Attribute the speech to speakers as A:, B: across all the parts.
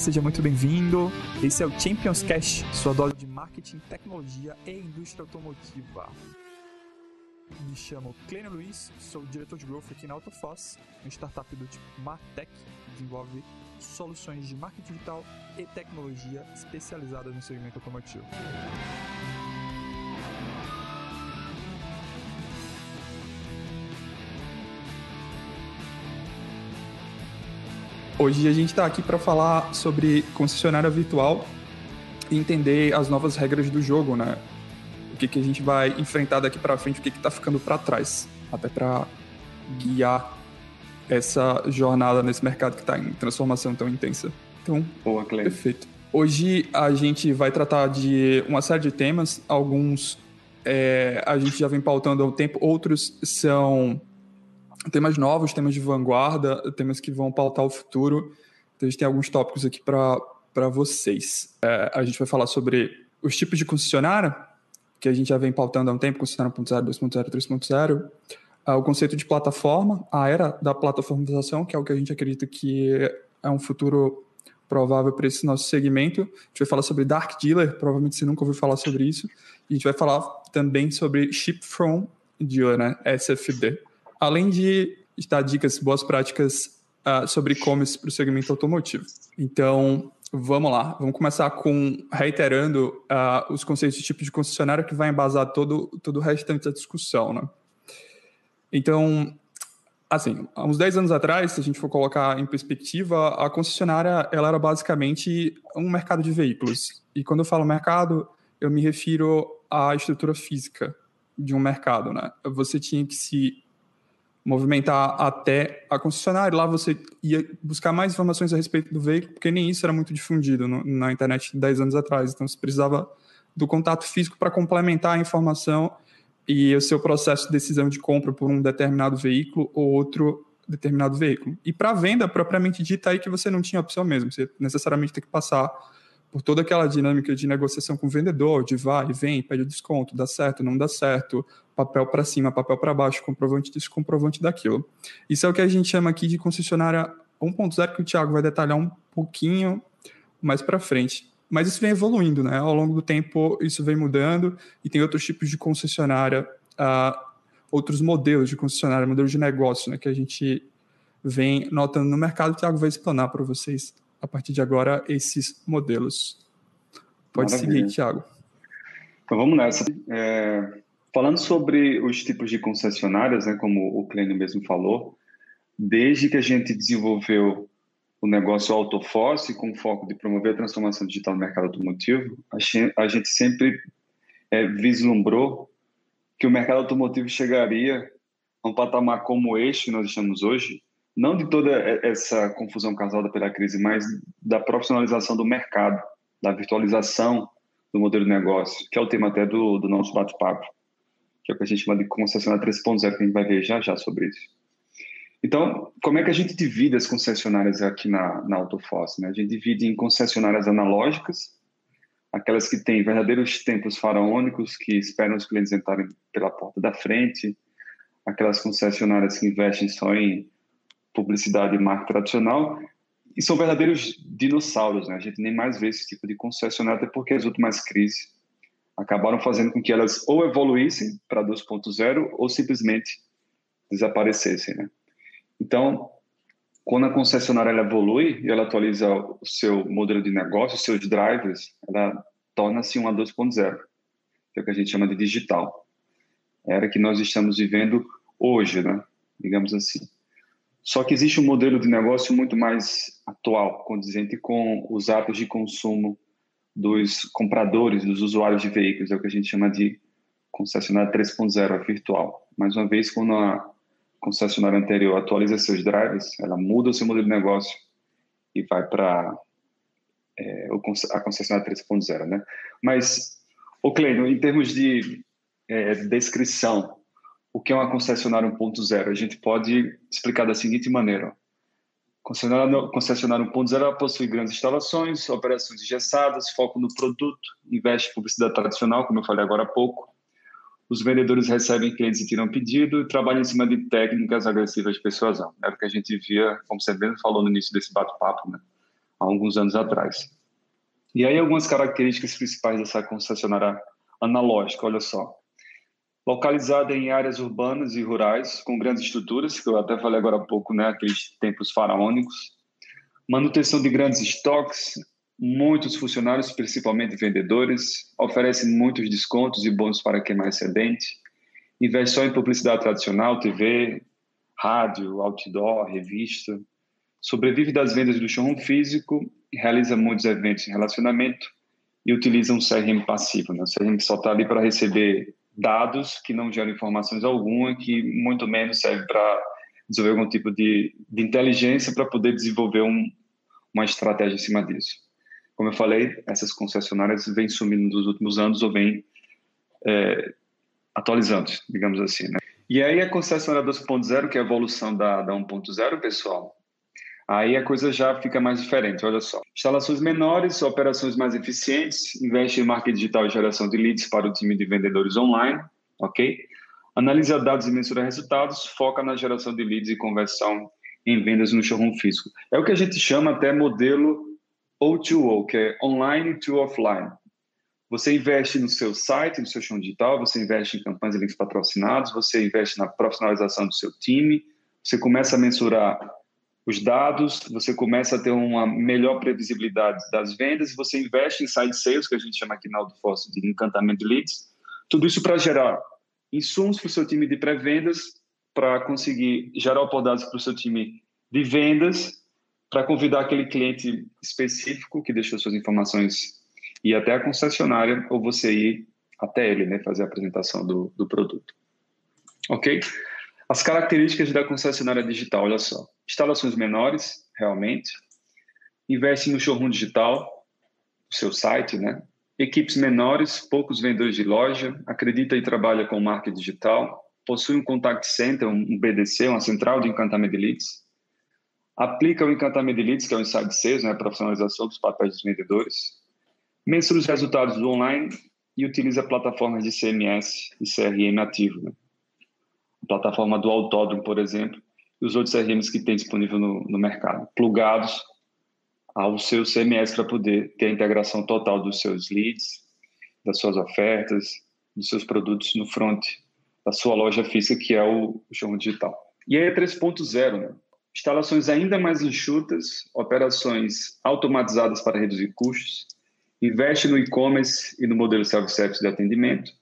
A: seja muito bem-vindo. Esse é o Champions Cash, sua dose de marketing, tecnologia e indústria automotiva. Me chamo Clênio Luiz, sou diretor de growth aqui na Autofoss, uma startup do tipo Martech, que desenvolve soluções de marketing digital e tecnologia especializadas no segmento automotivo. Hoje a gente está aqui para falar sobre concessionária virtual e entender as novas regras do jogo, né? O que, que a gente vai enfrentar daqui para frente, o que está ficando para trás, até para guiar essa jornada nesse mercado que está em transformação tão intensa. Então,
B: Boa,
A: perfeito. Hoje a gente vai tratar de uma série de temas, alguns é, a gente já vem pautando há um tempo, outros são temas novos, temas de vanguarda, temas que vão pautar o futuro. Então a gente tem alguns tópicos aqui para vocês. É, a gente vai falar sobre os tipos de concessionária, que a gente já vem pautando há um tempo, concessionária 1.0, 2.0, 3.0. o conceito de plataforma, a era da plataformização, que é o que a gente acredita que é um futuro provável para esse nosso segmento. A gente vai falar sobre Dark Dealer, provavelmente você nunca ouviu falar sobre isso. E a gente vai falar também sobre Ship From Dealer, né? SFD além de dar dicas, boas práticas uh, sobre e-commerce para o segmento automotivo. Então, vamos lá. Vamos começar com reiterando uh, os conceitos de tipo de concessionária que vai embasar todo, todo o restante da discussão. Né? Então, assim, há uns 10 anos atrás, se a gente for colocar em perspectiva, a concessionária ela era basicamente um mercado de veículos. E quando eu falo mercado, eu me refiro à estrutura física de um mercado. Né? Você tinha que se movimentar até a concessionária. Lá você ia buscar mais informações a respeito do veículo, porque nem isso era muito difundido no, na internet 10 anos atrás. Então você precisava do contato físico para complementar a informação e o seu processo de decisão de compra por um determinado veículo ou outro determinado veículo. E para venda propriamente dita aí que você não tinha opção mesmo, você necessariamente tem que passar por toda aquela dinâmica de negociação com o vendedor, de vai vem, pede desconto, dá certo, não dá certo, papel para cima, papel para baixo, comprovante disso, comprovante daquilo. Isso é o que a gente chama aqui de concessionária 1.0, que o Thiago vai detalhar um pouquinho mais para frente. Mas isso vem evoluindo, né? Ao longo do tempo, isso vem mudando e tem outros tipos de concessionária, uh, outros modelos de concessionária, modelos de negócio, né? Que a gente vem notando no mercado. O Thiago vai explanar para vocês a partir de agora esses modelos. Pode Maravilha. seguir, Thiago.
B: Então vamos nessa. É, falando sobre os tipos de concessionárias, né, como o Clênio mesmo falou, desde que a gente desenvolveu o negócio Autofosse com foco de promover a transformação digital no mercado automotivo, a gente sempre é, vislumbrou que o mercado automotivo chegaria a um patamar como este que nós estamos hoje, não de toda essa confusão causada pela crise, mas da profissionalização do mercado, da virtualização do modelo de negócio, que é o tema até do, do nosso bate-papo, que é o que a gente chama de concessionária 3.0, que a gente vai ver já já sobre isso. Então, como é que a gente divide as concessionárias aqui na, na Autofoss? Né? A gente divide em concessionárias analógicas, aquelas que têm verdadeiros tempos faraônicos, que esperam os clientes entrarem pela porta da frente, aquelas concessionárias que investem só em publicidade e marca tradicional, e são verdadeiros dinossauros, né? A gente nem mais vê esse tipo de concessionária, até porque as últimas crises acabaram fazendo com que elas ou evoluíssem para 2.0 ou simplesmente desaparecessem, né? Então, quando a concessionária ela evolui e ela atualiza o seu modelo de negócio, os seus drivers, ela torna-se uma 2.0, que é o que a gente chama de digital. Era que nós estamos vivendo hoje, né? Digamos assim. Só que existe um modelo de negócio muito mais atual, condizente com os hábitos de consumo dos compradores, dos usuários de veículos, é o que a gente chama de concessionária 3.0, virtual. Mais uma vez, quando a concessionária anterior atualiza seus drivers, ela muda o seu modelo de negócio e vai para é, a concessionária 3.0, né? Mas, o Cleino, em termos de é, descrição o que é uma concessionária 1.0? A gente pode explicar da seguinte maneira. Concessionária, concessionária 1.0 possui grandes instalações, operações engessadas, foco no produto, investe em publicidade tradicional, como eu falei agora há pouco. Os vendedores recebem clientes e tiram pedido e trabalham em cima de técnicas agressivas de persuasão. Era o que a gente via, como você bem falou no início desse bate-papo, né? há alguns anos atrás. E aí algumas características principais dessa concessionária analógica, olha só. Localizada em áreas urbanas e rurais, com grandes estruturas, que eu até falei agora há pouco, né, aqueles tempos faraônicos. Manutenção de grandes estoques, muitos funcionários, principalmente vendedores, oferecem muitos descontos e bônus para quem é mais excedente. Investe só em publicidade tradicional, TV, rádio, outdoor, revista. Sobrevive das vendas do showroom físico, realiza muitos eventos de relacionamento e utiliza um CRM passivo. Né? O CRM só está ali para receber dados que não geram informações alguma, que muito menos serve para desenvolver algum tipo de, de inteligência para poder desenvolver um, uma estratégia em cima disso. Como eu falei, essas concessionárias vêm sumindo nos últimos anos ou vêm é, atualizando, digamos assim. Né? E aí a concessionária 2.0, que é a evolução da, da 1.0, pessoal, aí a coisa já fica mais diferente. Olha só, instalações menores, operações mais eficientes, investe em marketing digital e geração de leads para o time de vendedores online, ok? Analisa dados e mensura resultados, foca na geração de leads e conversão em vendas no showroom físico. É o que a gente chama até modelo O2O, que é online to offline. Você investe no seu site, no seu show digital, você investe em campanhas e links patrocinados, você investe na profissionalização do seu time, você começa a mensurar os dados, você começa a ter uma melhor previsibilidade das vendas, você investe em side sales, que a gente chama aqui na Autoforce de encantamento de leads, tudo isso para gerar insumos para o seu time de pré-vendas, para conseguir gerar oportunidades para o seu time de vendas, para convidar aquele cliente específico que deixou suas informações ir até a concessionária ou você ir até ele, né, fazer a apresentação do, do produto. Ok? As características da concessionária digital, olha só. Instalações menores, realmente. Investe no showroom digital, o seu site, né? Equipes menores, poucos vendedores de loja, acredita e trabalha com marketing digital, possui um contact center, um BDC, uma central de encantamento de leads, aplica o encantamento de leads, que é o Inside Sales, né, a profissionalização dos papéis dos vendedores, mensura os resultados do online e utiliza plataformas de CMS e CRM ativo. Né? A plataforma do Autódromo, por exemplo, e os outros CRMs que tem disponível no, no mercado, plugados ao seu CMS para poder ter a integração total dos seus leads, das suas ofertas, dos seus produtos no front da sua loja física, que é o, o showroom digital. E aí é 3.0, né? Instalações ainda mais enxutas, operações automatizadas para reduzir custos, Investe no e-commerce e no modelo self-service de atendimento.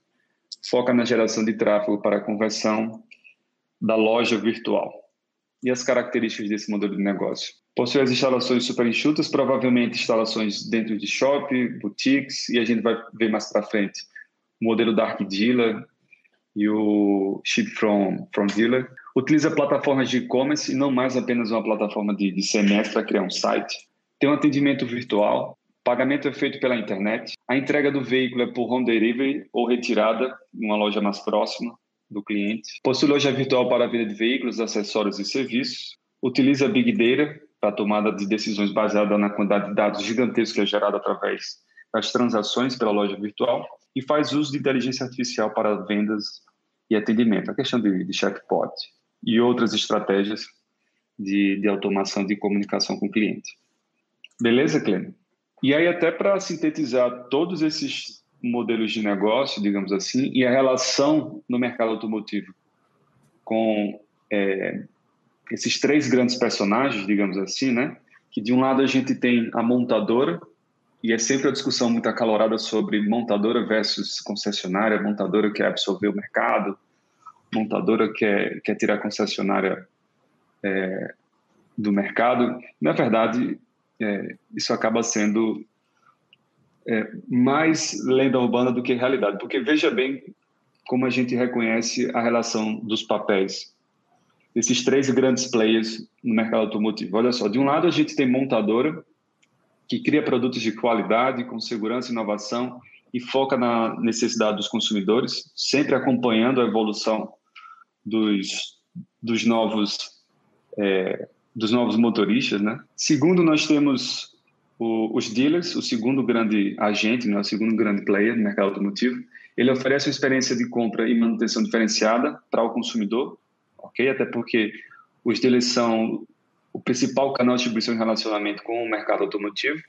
B: Foca na geração de tráfego para a conversão da loja virtual. E as características desse modelo de negócio? Possui as instalações super enxutas, provavelmente instalações dentro de shopping, boutiques, e a gente vai ver mais para frente o modelo Dark Dealer e o Ship from, from Dealer. Utiliza plataformas de e-commerce e não mais apenas uma plataforma de, de CMS para criar um site. Tem um atendimento virtual, pagamento é feito pela internet, a entrega do veículo é por home delivery ou retirada em uma loja mais próxima do cliente. Possui loja virtual para a venda de veículos, acessórios e serviços. Utiliza Big Data para tomada de decisões baseada na quantidade de dados gigantescos que é gerada através das transações pela loja virtual e faz uso de inteligência artificial para vendas e atendimento, a questão de, de chatbot e outras estratégias de, de automação de comunicação com o cliente. Beleza, Clênio? E aí, até para sintetizar todos esses modelos de negócio, digamos assim, e a relação no mercado automotivo com é, esses três grandes personagens, digamos assim, né? Que de um lado a gente tem a montadora, e é sempre a discussão muito acalorada sobre montadora versus concessionária, montadora quer absorver o mercado, montadora quer, quer tirar a concessionária é, do mercado. Na verdade, é, isso acaba sendo é, mais lenda urbana do que realidade, porque veja bem como a gente reconhece a relação dos papéis desses três grandes players no mercado automotivo. Olha só, de um lado a gente tem montadora que cria produtos de qualidade, com segurança e inovação e foca na necessidade dos consumidores, sempre acompanhando a evolução dos, dos novos é, dos novos motoristas, né? Segundo, nós temos o, os dealers, o segundo grande agente, né, o segundo grande player no mercado automotivo. Ele oferece uma experiência de compra e manutenção diferenciada para o consumidor, ok? Até porque os dealers são o principal canal de distribuição e relacionamento com o mercado automotivo.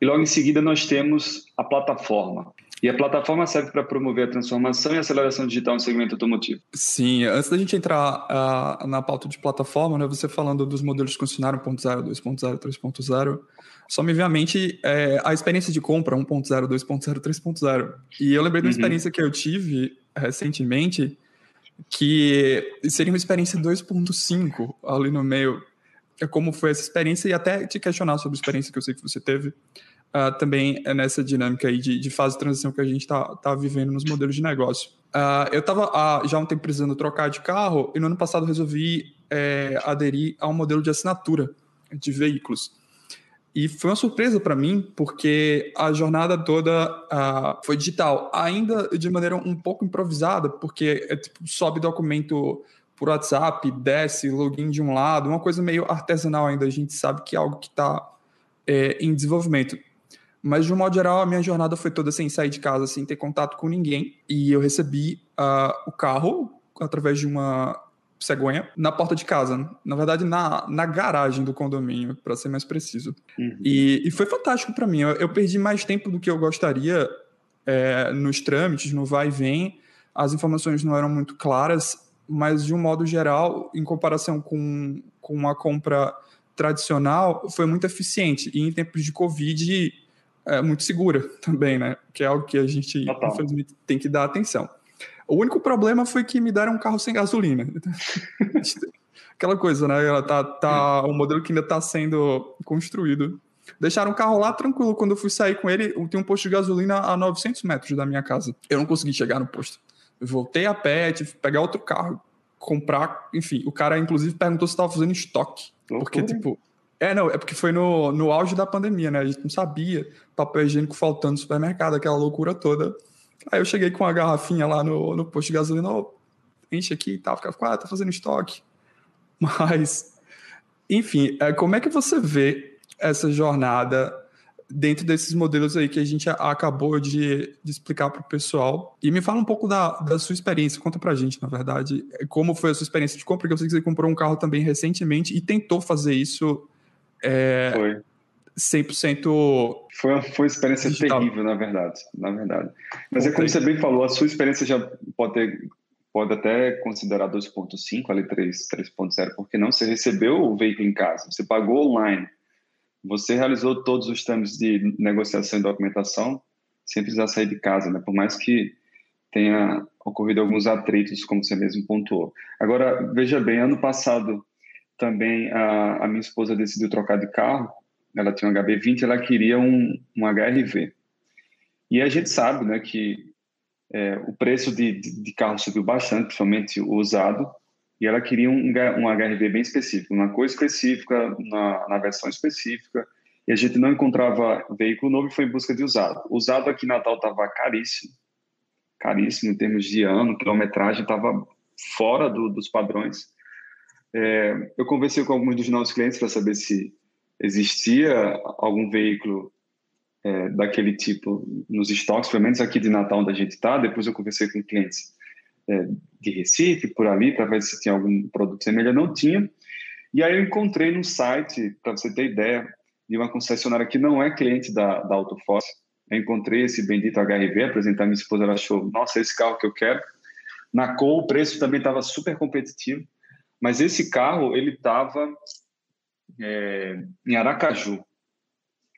B: E logo em seguida nós temos a plataforma. E a plataforma serve para promover a transformação e aceleração digital no segmento automotivo.
A: Sim, antes da gente entrar uh, na pauta de plataforma, né, você falando dos modelos de concessionário 1.0, 2.0, 3.0, só me vem à mente é, a experiência de compra 1.0, 2.0, 3.0. E eu lembrei de uma uhum. experiência que eu tive recentemente, que seria uma experiência 2.5 ali no meio. É como foi essa experiência e até te questionar sobre a experiência que eu sei que você teve uh, também é nessa dinâmica aí de, de, fase de transição que a gente está tá vivendo nos modelos de negócio. Uh, eu estava uh, já há um tempo precisando trocar de carro e no ano passado resolvi é, aderir a um modelo de assinatura de veículos. E foi uma surpresa para mim, porque a jornada toda uh, foi digital, ainda de maneira um pouco improvisada, porque é, tipo, sobe documento por WhatsApp, desce, login de um lado, uma coisa meio artesanal ainda. A gente sabe que é algo que está é, em desenvolvimento. Mas, de um modo geral, a minha jornada foi toda sem sair de casa, sem ter contato com ninguém. E eu recebi uh, o carro através de uma cegonha na porta de casa. Na verdade, na, na garagem do condomínio, para ser mais preciso. Uhum. E, e, foi fantástico para mim. Eu, eu, perdi mais tempo do que eu gostaria é, nos trâmites, no vai e vem. As informações não eram muito claras, mas, de um modo geral, em comparação com, com uma compra tradicional, foi muito eficiente. E em tempos de Covid é, muito segura também, né? Que é algo que a gente, Total. infelizmente, tem que dar atenção. O único problema foi que me deram um carro sem gasolina. Aquela coisa, né? Ela tá, tá um modelo que ainda está sendo construído. Deixaram o carro lá tranquilo. Quando eu fui sair com ele, tem um posto de gasolina a 900 metros da minha casa. Eu não consegui chegar no posto. Eu voltei a pé, tive que pegar outro carro, comprar. Enfim, o cara, inclusive, perguntou se estava fazendo estoque. Porque, tipo, é, não, é porque foi no, no auge da pandemia, né? A gente não sabia, papel higiênico faltando no supermercado, aquela loucura toda. Aí eu cheguei com uma garrafinha lá no, no posto de gasolina, oh, enche aqui e tal, ficava, ah, tá fazendo estoque. Mas, enfim, é, como é que você vê essa jornada dentro desses modelos aí que a gente acabou de, de explicar para o pessoal? E me fala um pouco da, da sua experiência, conta para a gente, na verdade, como foi a sua experiência de compra, porque eu sei que você comprou um carro também recentemente e tentou fazer isso é. 100%.
B: Foi, uma, foi uma experiência digital. terrível, na verdade. Na verdade. Mas é como você bem falou, a sua experiência já pode ter, pode até considerar 2.5, ali 3.0, porque não? Você recebeu o veículo em casa, você pagou online, você realizou todos os trâmites de negociação e documentação sem precisar sair de casa, né? Por mais que tenha ocorrido alguns atritos, como você mesmo pontuou. Agora, veja bem, ano passado também a, a minha esposa decidiu trocar de carro. Ela tinha um HB20, ela queria um, um HRV. E a gente sabe, né, que é, o preço de, de, de, carro subiu bastante, principalmente o usado. E ela queria um, um HRV bem específico, uma cor específica, na, na versão específica. E a gente não encontrava veículo novo e foi em busca de usado. Usado aqui em Natal estava caríssimo, caríssimo em termos de ano, quilometragem, estava fora do, dos padrões. É, eu conversei com alguns dos nossos clientes para saber se existia algum veículo é, daquele tipo nos estoques, pelo menos aqui de Natal onde a gente está. Depois eu conversei com clientes é, de Recife, por ali, para ver se tinha algum produto semelhante. Não tinha. E aí eu encontrei no site, para você ter ideia, de uma concessionária que não é cliente da, da Autofoss. Eu encontrei esse bendito HRV, apresentar minha esposa, ela achou, nossa, esse carro que eu quero. Na cor, o preço também estava super competitivo. Mas esse carro, ele estava é, em Aracaju.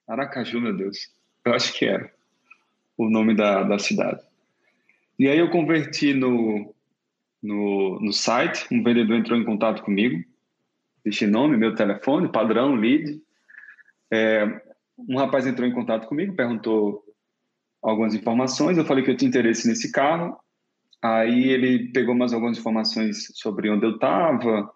B: Aracaju, meu Deus. Eu acho que era o nome da, da cidade. E aí eu converti no, no, no site, um vendedor entrou em contato comigo, deixei nome, meu telefone, padrão, lead. É, um rapaz entrou em contato comigo, perguntou algumas informações, eu falei que eu tinha interesse nesse carro, Aí ele pegou mais algumas informações sobre onde eu estava.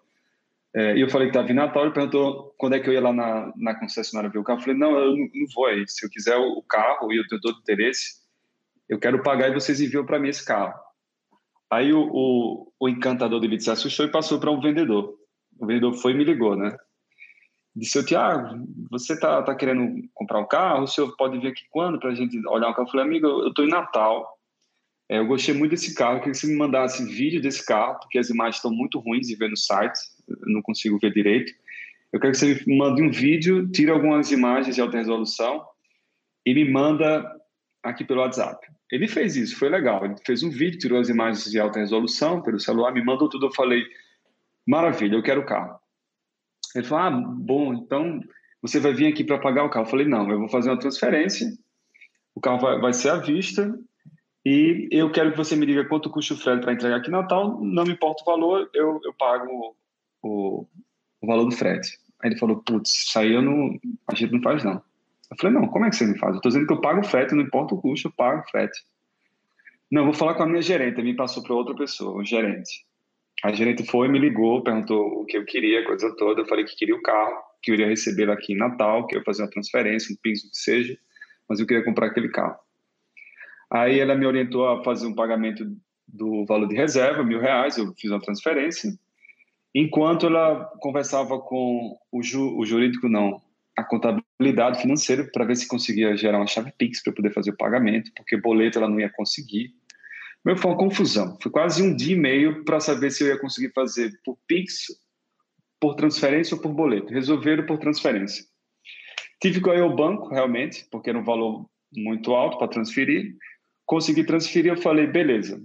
B: É, e eu falei que estava em Natal. Ele perguntou quando é que eu ia lá na, na concessionária ver o carro. Eu falei: não, eu não, não vou aí. Se eu quiser o carro e eu tenho todo interesse, eu quero pagar e vocês enviam para mim esse carro. Aí o, o, o encantador dele se assustou e passou para um vendedor. O vendedor foi e me ligou, né? Disse, Tiago, você está tá querendo comprar um carro? O senhor pode vir aqui quando para a gente olhar um carro? Eu falei, amigo, eu estou em Natal. É, eu gostei muito desse carro, queria que você me mandasse vídeo desse carro, porque as imagens estão muito ruins de ver no site, eu não consigo ver direito. eu quero que você me mande um vídeo, tire algumas imagens de alta resolução e me manda aqui pelo WhatsApp. Ele fez isso, foi legal. Ele fez um vídeo, tirou as imagens de alta resolução pelo celular, me mandou tudo. Eu falei, maravilha, eu quero o carro. Ele falou, ah, bom, então você vai vir aqui para pagar o carro. Eu falei, não, eu vou fazer uma transferência, o carro vai, vai ser à vista e eu quero que você me diga quanto custa o frete para entregar aqui em Natal. Não me importa o valor, eu, eu pago o, o valor do frete. Aí ele falou, putz, isso aí eu não, a gente não faz não. Eu falei, não, como é que você me faz? Eu estou dizendo que eu pago o frete, não importa o custo, eu pago o frete. Não, vou falar com a minha gerente, me passou para outra pessoa, o gerente. A gerente foi, me ligou, perguntou o que eu queria, coisa toda. Eu falei que queria o carro, que eu iria receber aqui em Natal, que eu ia fazer uma transferência, um PIX, o que seja, mas eu queria comprar aquele carro. Aí ela me orientou a fazer um pagamento do valor de reserva, mil reais, eu fiz uma transferência. Enquanto ela conversava com o, ju, o jurídico, não, a contabilidade financeira, para ver se conseguia gerar uma chave Pix para poder fazer o pagamento, porque boleto ela não ia conseguir. Meu, foi uma confusão. Foi quase um dia e meio para saber se eu ia conseguir fazer por Pix, por transferência ou por boleto. Resolveram por transferência. Tive que ir ao banco, realmente, porque era um valor muito alto para transferir. Consegui transferir, eu falei, beleza.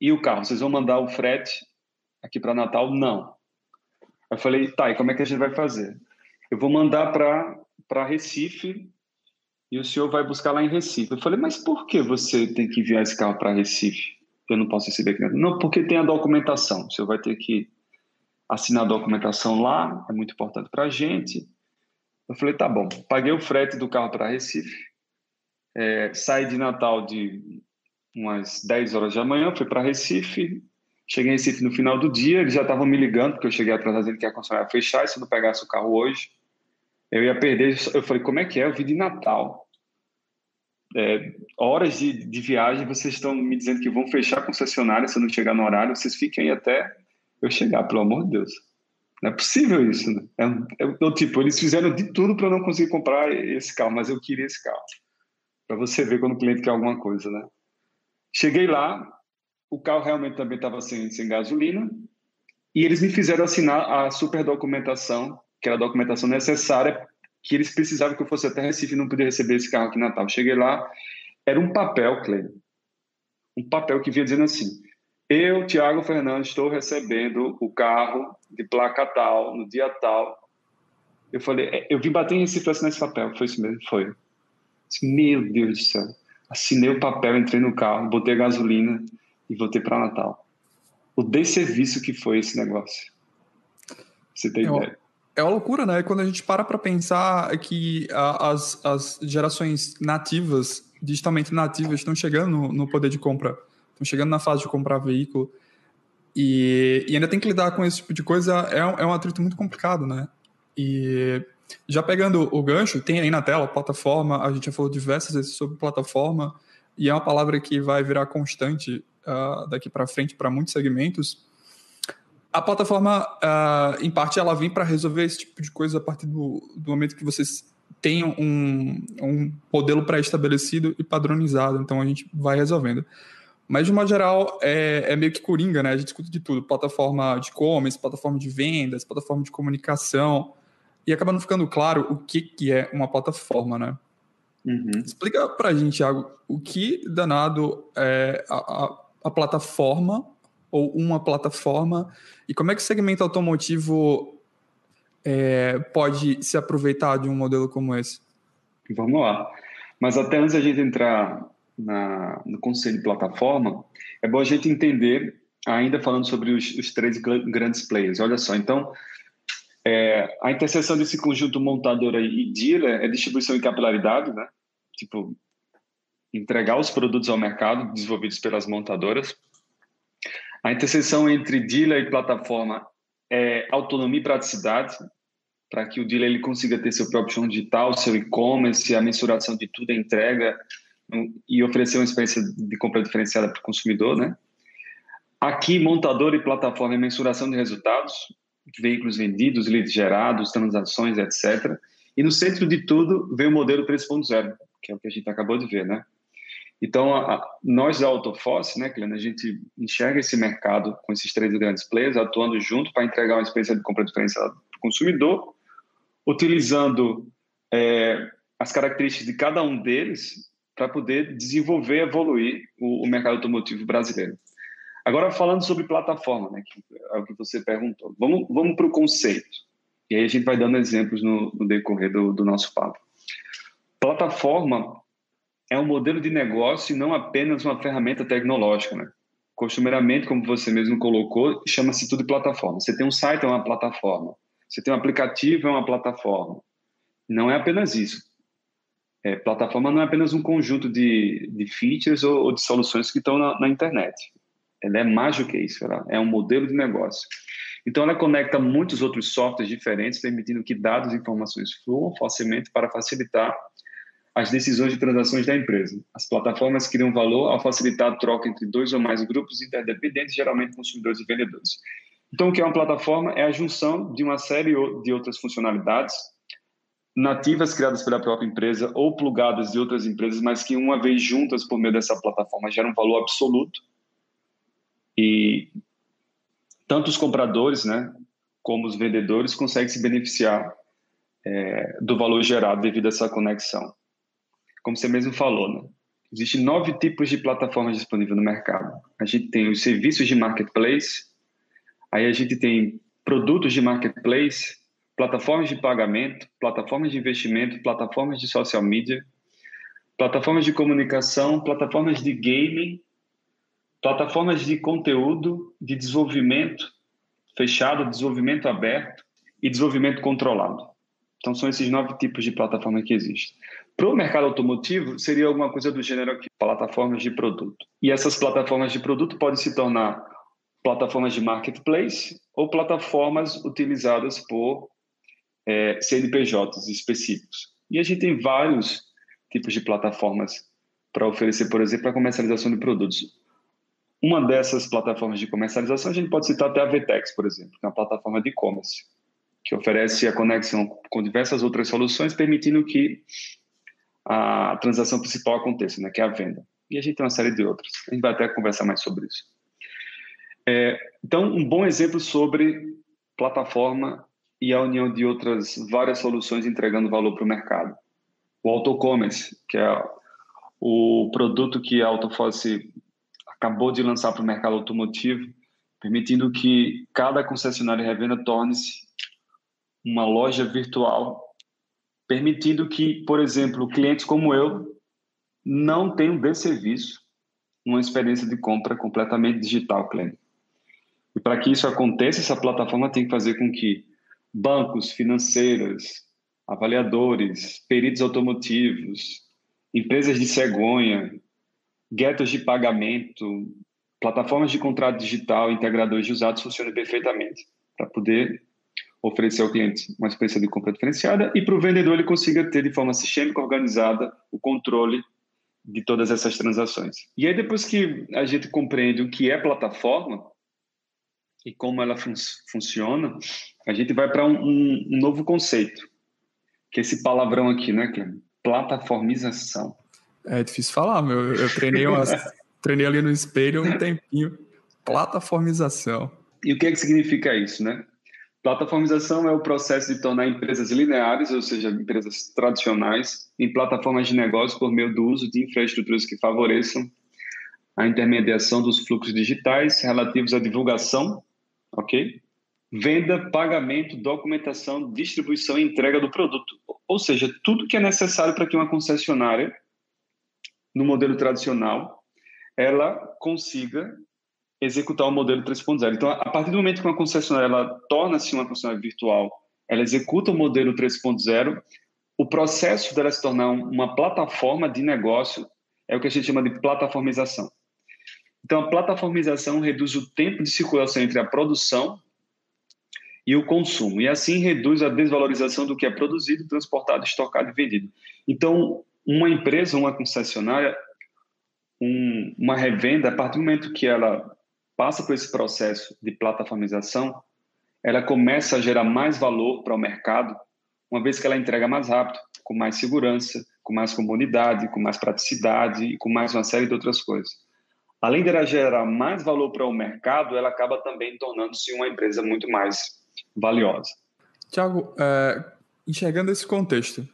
B: E o carro, vocês vão mandar o frete aqui para Natal? Não. Eu falei, tá, e como é que a gente vai fazer? Eu vou mandar para Recife e o senhor vai buscar lá em Recife. Eu falei, mas por que você tem que enviar esse carro para Recife? Eu não posso receber aqui. Não, porque tem a documentação. O senhor vai ter que assinar a documentação lá, é muito importante para a gente. Eu falei, tá bom. Paguei o frete do carro para Recife. É, saí de Natal de umas 10 horas da manhã, fui para Recife. Cheguei em Recife no final do dia, eles já estavam me ligando, porque eu cheguei atrás dele que a concessionária fechar, e se eu não pegasse o carro hoje, eu ia perder. Eu falei, como é que é? Eu vim de Natal. É, horas de, de, viagem, vocês estão me dizendo que vão fechar a concessionária se eu não chegar no horário, vocês fiquem aí até eu chegar, pelo amor de Deus. Não é possível isso, né? É, é, tipo, eles fizeram de tudo para eu não conseguir comprar esse carro, mas eu queria esse carro. Para você ver quando o cliente quer alguma coisa, né? Cheguei lá, o carro realmente também estava sem, sem gasolina, e eles me fizeram assinar a super documentação que era a documentação necessária que eles precisavam que eu fosse até Recife e não podia receber esse carro aqui em Natal. Cheguei lá, era um papel, Cleide, um papel que vinha dizendo assim: eu, Tiago Fernandes, estou recebendo o carro de placa tal, no dia tal. Eu falei, é, eu vim bater em Recife assinar esse papel. Foi isso mesmo? Foi. Meu Deus do céu. Assinei o papel, entrei no carro, botei gasolina e voltei para Natal. O desserviço que foi esse negócio. Você tem eu, ideia?
A: É uma loucura, né? Quando a gente para para pensar que as, as gerações nativas, digitalmente nativas, estão chegando no, no poder de compra, estão chegando na fase de comprar veículo, e, e, ainda tem que lidar com esse tipo de coisa, é, é um atrito muito complicado, né? E já pegando o gancho, tem aí na tela plataforma, a gente já falou diversas vezes sobre plataforma, e é uma palavra que vai virar constante uh, daqui para frente para muitos segmentos a plataforma, uh, em parte, ela vem para resolver esse tipo de coisa a partir do, do momento que vocês tenham um, um modelo pré-estabelecido e padronizado. Então a gente vai resolvendo. Mas, de uma geral, é, é, meio que coringa, né? A gente escuta de tudo: plataforma de e-commerce, plataforma de vendas, plataforma de comunicação. E acaba não ficando claro o que, que é uma plataforma, né? Uhum. Explica pra gente, Thiago, o que danado é a, a, a plataforma ou uma plataforma? E como é que o segmento automotivo é, pode se aproveitar de um modelo como esse?
B: Vamos lá. Mas até antes a gente entrar na, no conceito de plataforma, é bom a gente entender, ainda falando sobre os, os três grandes players. Olha só, então, é, a interseção desse conjunto montadora e dealer é distribuição e capilaridade, né? Tipo, entregar os produtos ao mercado desenvolvidos pelas montadoras. A interseção entre dealer e plataforma é autonomia e praticidade, para que o dealer ele consiga ter seu próprio chão digital, seu e-commerce, a mensuração de tudo, a entrega e oferecer uma experiência de compra diferenciada para o consumidor, né? Aqui, montador e plataforma é mensuração de resultados, veículos vendidos, leads gerados, transações, etc. E no centro de tudo vem o modelo 3.0, que é o que a gente acabou de ver, né? Então, a, nós da Autofoss, né, Clena, a gente enxerga esse mercado com esses três grandes players atuando junto para entregar uma experiência de compra diferenciada para o consumidor utilizando é, as características de cada um deles para poder desenvolver e evoluir o, o, mercado automotivo brasileiro. Agora, falando sobre plataforma, né, que é o que você perguntou, vamos, vamos para o conceito. E aí a gente vai dando exemplos no, no decorrer do, do nosso papo. Plataforma é um modelo de negócio e não apenas uma ferramenta tecnológica. Né? Costumeiramente, como você mesmo colocou, chama-se tudo de plataforma. Você tem um site, é uma plataforma. Você tem um aplicativo, é uma plataforma. Não é apenas isso. É, plataforma não é apenas um conjunto de, de features ou, ou de soluções que estão na, na, internet. Ela é mais do que isso. Ela é um modelo de negócio. Então, ela conecta muitos outros softwares diferentes, permitindo que dados e informações fluam facilmente para facilitar as decisões de transações da empresa. As plataformas criam valor ao facilitar a troca entre dois ou mais grupos interdependentes, geralmente consumidores e vendedores. Então, o que é uma plataforma? É a junção de uma série de outras funcionalidades nativas criadas pela própria empresa ou plugadas de outras empresas, mas que uma vez juntas por meio dessa plataforma geram um valor absoluto. E tanto os compradores, né, como os vendedores conseguem se beneficiar é, do valor gerado devido a essa conexão. Como você mesmo falou, né? Existem nove tipos de plataformas disponíveis no mercado. A gente tem os serviços de marketplace, aí a gente tem produtos de marketplace, plataformas de pagamento, plataformas de investimento, plataformas de social media, plataformas de comunicação, plataformas de gaming, plataformas de conteúdo, de desenvolvimento fechado, desenvolvimento aberto e desenvolvimento controlado. Então, são esses nove tipos de plataforma que existem. Para o mercado automotivo, seria alguma coisa do gênero aqui, plataformas de produto. E essas plataformas de produto podem se tornar plataformas de marketplace ou plataformas utilizadas por é, CNPJs específicos. E a gente tem vários tipos de plataformas para oferecer, por exemplo, a comercialização de produtos. Uma dessas plataformas de comercialização, a gente pode citar até a Vtex, por exemplo, que é uma plataforma de e-commerce, que oferece a conexão com diversas outras soluções, permitindo que a transação principal aconteça, né, que é a venda. E a gente tem uma série de outras. A gente vai até conversar mais sobre isso. É, então, um bom exemplo sobre plataforma e a união de outras várias soluções entregando valor para o mercado. O AutoCommerce, que é o produto que a Autofosse acabou de lançar para o mercado automotivo, permitindo que cada concessionária revenda torne-se uma loja virtual, permitindo que, por exemplo, clientes como eu não tenham de serviço uma experiência de compra completamente digital, Clênio. E para que isso aconteça, essa plataforma tem que fazer com que bancos, financeiras, avaliadores, peritos automotivos, empresas de cegonha, guetos de pagamento, plataformas de contrato digital, integradores de usados funcionem perfeitamente para poder oferecer ao cliente uma experiência de compra diferenciada e para o vendedor ele consiga ter de forma sistêmica organizada o controle de todas essas transações. E aí depois que a gente compreende o que é plataforma e como ela fun funciona, a gente vai para um, um, um, novo conceito, que é esse palavrão aqui, né, Clem? Plataformização.
A: É difícil falar, meu. Eu treinei, umas, treinei ali no espelho um tempinho. Plataformização.
B: E o que, é que significa isso, né? Plataformização é o processo de tornar empresas lineares, ou seja, empresas tradicionais, em plataformas de negócio por meio do uso de infraestruturas que favoreçam a intermediação dos fluxos digitais relativos à divulgação, ok? Venda, pagamento, documentação, distribuição e entrega do produto. Ou seja, tudo que é necessário para que uma concessionária, no modelo tradicional, ela consiga executar o modelo 3.0. Então, a partir do momento que uma concessionária ela torna-se uma concessionária virtual, ela executa o modelo 3.0, o processo dela se tornar uma plataforma de negócio é o que a gente chama de plataformização. Então, a plataformização reduz o tempo de circulação entre a produção e o consumo, e assim reduz a desvalorização do que é produzido, transportado, estocado e vendido. Então, uma empresa, uma concessionária, um, uma revenda, a partir do momento que ela passa por esse processo de plataformização, ela começa a gerar mais valor para o mercado, uma vez que ela entrega mais rápido, com mais segurança, com mais comunidade, com mais praticidade e com mais uma série de outras coisas. Além de ela gerar mais valor para o mercado, ela acaba também tornando-se uma empresa muito mais valiosa.
A: Tiago, é, enxergando esse contexto,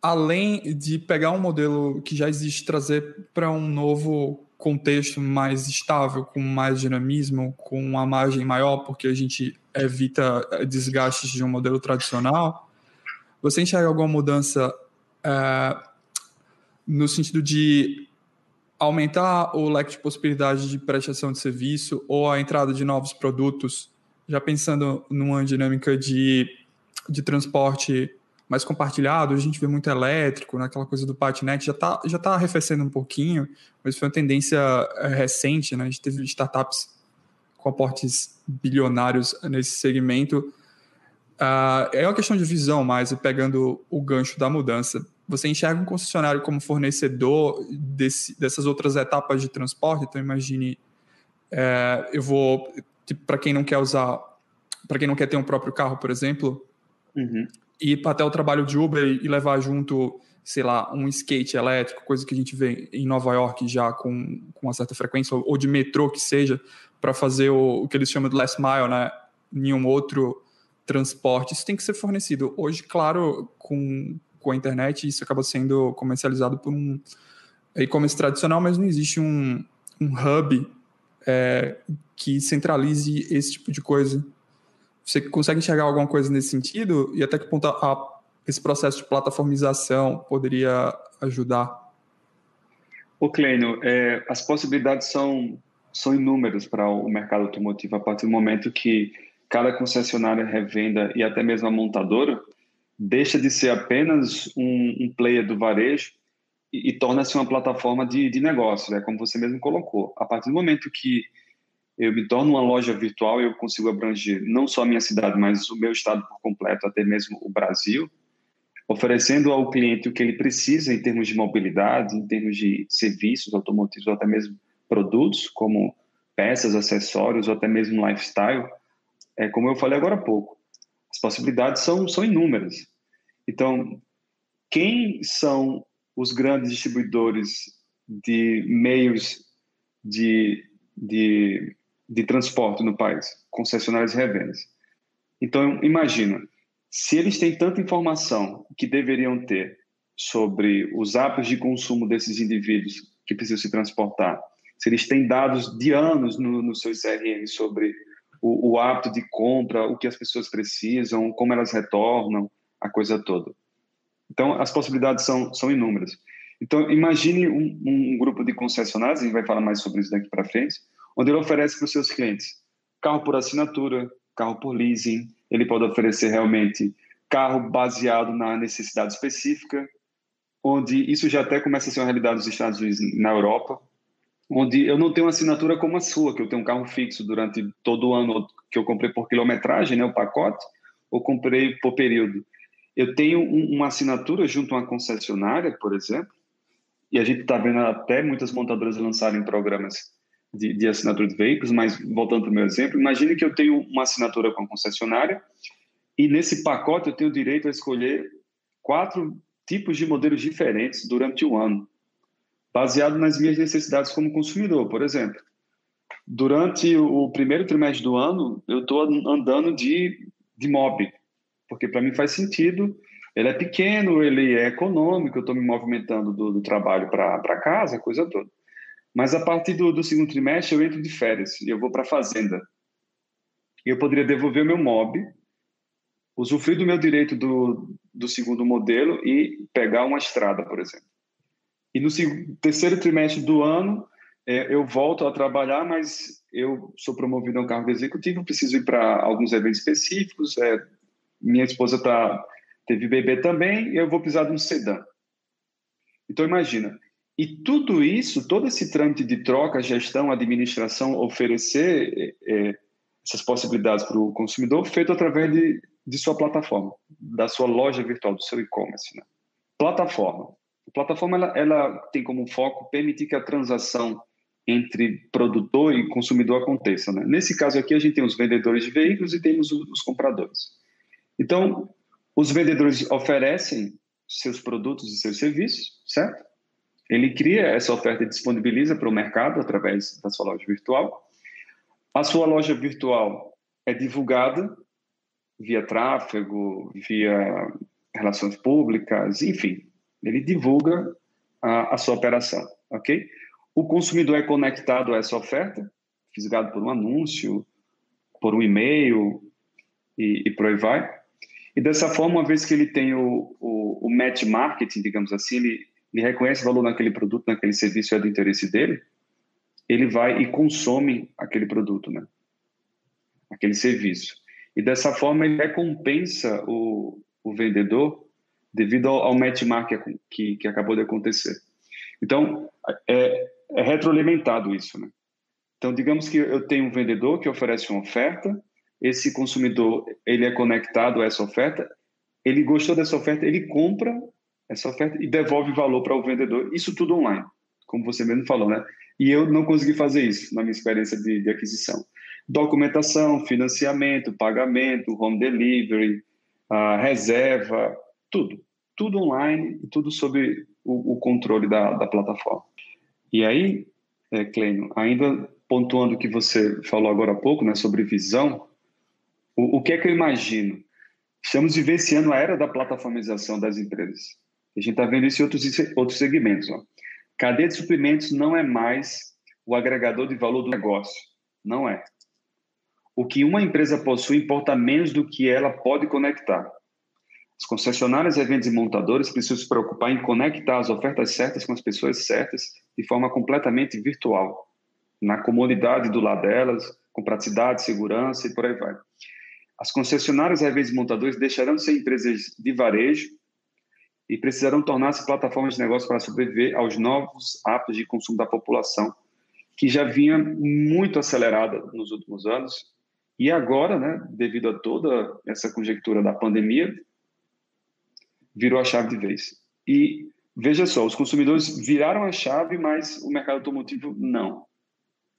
A: além de pegar um modelo que já existe, trazer para um novo contexto mais estável, com mais dinamismo, com uma margem maior, porque a gente evita desgastes de um modelo tradicional, você enxerga alguma mudança é, no sentido de aumentar o leque de possibilidades de prestação de serviço ou a entrada de novos produtos, já pensando numa dinâmica de, de transporte mais compartilhado, a gente vê muito elétrico, né, coisa do patinete, já está já tá arrefecendo um pouquinho, mas foi uma tendência eh, recente, né? A gente teve startups com aportes bilionários nesse segmento. Uh, é uma questão de visão mais, pegando o gancho da mudança. Você enxerga um concessionário como fornecedor desse, dessas outras etapas de transporte? Então, imagine, é, eu vou, para quem não quer usar, para quem não quer ter um próprio carro, por exemplo, uhum ir até o trabalho de Uber e levar junto, sei lá, um skate elétrico, coisa que a gente vê em Nova York já com, com uma certa frequência, ou, de metrô que seja, para fazer o, o, que eles chamam de last mile, né? Nenhum outro transporte. Isso tem que ser fornecido. Hoje, claro, com, com a internet, isso acaba sendo comercializado por um e-commerce tradicional, mas não existe um, um hub é, que centralize esse tipo de coisa. Você consegue enxergar alguma coisa nesse sentido? E até que ponto a, esse processo de plataformização poderia ajudar?
B: O Clênio, é, as possibilidades são, são inúmeras para o mercado automotivo a partir do momento que cada concessionária, revenda e até mesmo a montadora deixa de ser apenas um, um player do varejo e, e torna-se uma plataforma de, de negócio, né? como você mesmo colocou. A partir do momento que eu me torno uma loja virtual e eu consigo abranger não só a minha cidade, mas o meu estado por completo, até mesmo o Brasil, oferecendo ao cliente o que ele precisa em termos de mobilidade, em termos de serviços automotivos ou até mesmo produtos, como peças, acessórios ou até mesmo lifestyle, é como eu falei agora há pouco. As possibilidades são, são inúmeras. Então, quem são os grandes distribuidores de meios de, de de transporte no país, concessionárias e revendas. Então, imagina, se eles têm tanta informação que deveriam ter sobre os hábitos de consumo desses indivíduos que precisam se transportar, se eles têm dados de anos no, no seu CRM sobre o, o, hábito de compra, o que as pessoas precisam, como elas retornam, a coisa toda. Então, as possibilidades são, são inúmeras. Então, imagine um, um grupo de concessionários, a gente vai falar mais sobre isso daqui para frente, onde ele oferece para os seus clientes carro por assinatura, carro por leasing, ele pode oferecer realmente carro baseado na necessidade específica, onde isso já até começa a ser uma realidade nos Estados Unidos na Europa, onde eu não tenho uma assinatura como a sua, que eu tenho um carro fixo durante todo o ano, que eu comprei por quilometragem, né, o pacote, ou comprei por período. Eu tenho um, uma assinatura junto a uma concessionária, por exemplo, e a gente está vendo até muitas montadoras lançarem programas de, de assinatura de veículos, mas voltando para o meu exemplo, imagine que eu tenho uma assinatura com a concessionária e nesse pacote eu tenho o direito a escolher quatro tipos de modelos diferentes durante o ano, baseado nas minhas necessidades como consumidor. Por exemplo, durante o primeiro trimestre do ano, eu estou andando de, de mob, porque para mim faz sentido. Ele é pequeno, ele é econômico, eu estou me movimentando do, do trabalho para casa, coisa toda. Mas a partir do, do segundo trimestre eu entro de férias e eu vou para a fazenda. E eu poderia devolver o meu mob, usufruir do meu direito do, do segundo modelo e pegar uma estrada, por exemplo. E no terceiro trimestre do ano, é, eu volto a trabalhar, mas eu sou promovido a um cargo executivo, preciso ir para alguns eventos específicos. É, minha esposa tá, teve bebê também, e eu vou precisar de um sedã. Então, imagina, e tudo isso, todo esse trâmite de troca, gestão, administração, oferecer é, essas possibilidades para o consumidor, feito através de, de sua plataforma, da sua loja virtual, do seu e-commerce. Né? Plataforma. A plataforma ela, ela tem como foco permitir que a transação entre produtor e consumidor aconteça. Né? Nesse caso aqui, a gente tem os vendedores de veículos e temos os, os compradores. Então, os vendedores oferecem seus produtos e seus serviços, certo? Ele cria essa oferta e disponibiliza para o mercado através da sua loja virtual. A sua loja virtual é divulgada via tráfego, via relações públicas, enfim, ele divulga a, a sua operação, ok? O consumidor é conectado a essa oferta, fisgado por um anúncio, por um e-mail e, e por aí vai. E dessa forma, uma vez que ele tem o, o, o match marketing, digamos assim, ele, ele reconhece valor naquele produto, naquele serviço, é do interesse dele, ele vai e consome aquele produto, né? Aquele serviço. E dessa forma ele recompensa o, o vendedor devido ao, ao marketing que, que acabou de acontecer. Então, é, é retroalimentado isso, né? Então, digamos que eu tenho um vendedor que oferece uma oferta, esse consumidor ele é conectado a essa oferta, ele gostou dessa oferta, ele compra essa oferta e devolve valor para o vendedor. Isso tudo online, como você mesmo falou, né? E eu não consegui fazer isso na minha experiência de, de aquisição. Documentação, financiamento, pagamento, home delivery, reserva, tudo. Tudo online e tudo sob o, o controle da, da, plataforma. E aí, é, Clênio, ainda pontuando o que você falou agora há pouco, né, sobre visão, o, o que é que eu imagino? Estamos vivenciando a era da plataformização das empresas. A gente está vendo isso em outros, outros segmentos. Ó. Cadeia de suprimentos não é mais o agregador de valor do negócio. Não é. O que uma empresa possui importa menos do que ela pode conectar. As concessionárias, eventos e montadores precisam se preocupar em conectar as ofertas certas com as pessoas certas de forma completamente virtual, na comodidade do lado delas, com praticidade, segurança e por aí vai. As concessionárias, eventos e montadores deixarão de ser empresas de varejo e precisarão tornar-se plataformas de negócio para sobreviver aos novos hábitos de consumo da população, que já vinha muito acelerada nos últimos anos e agora, né, devido a toda essa conjectura da pandemia, virou a chave de vez. E veja só, os consumidores viraram a chave, mas o mercado automotivo não.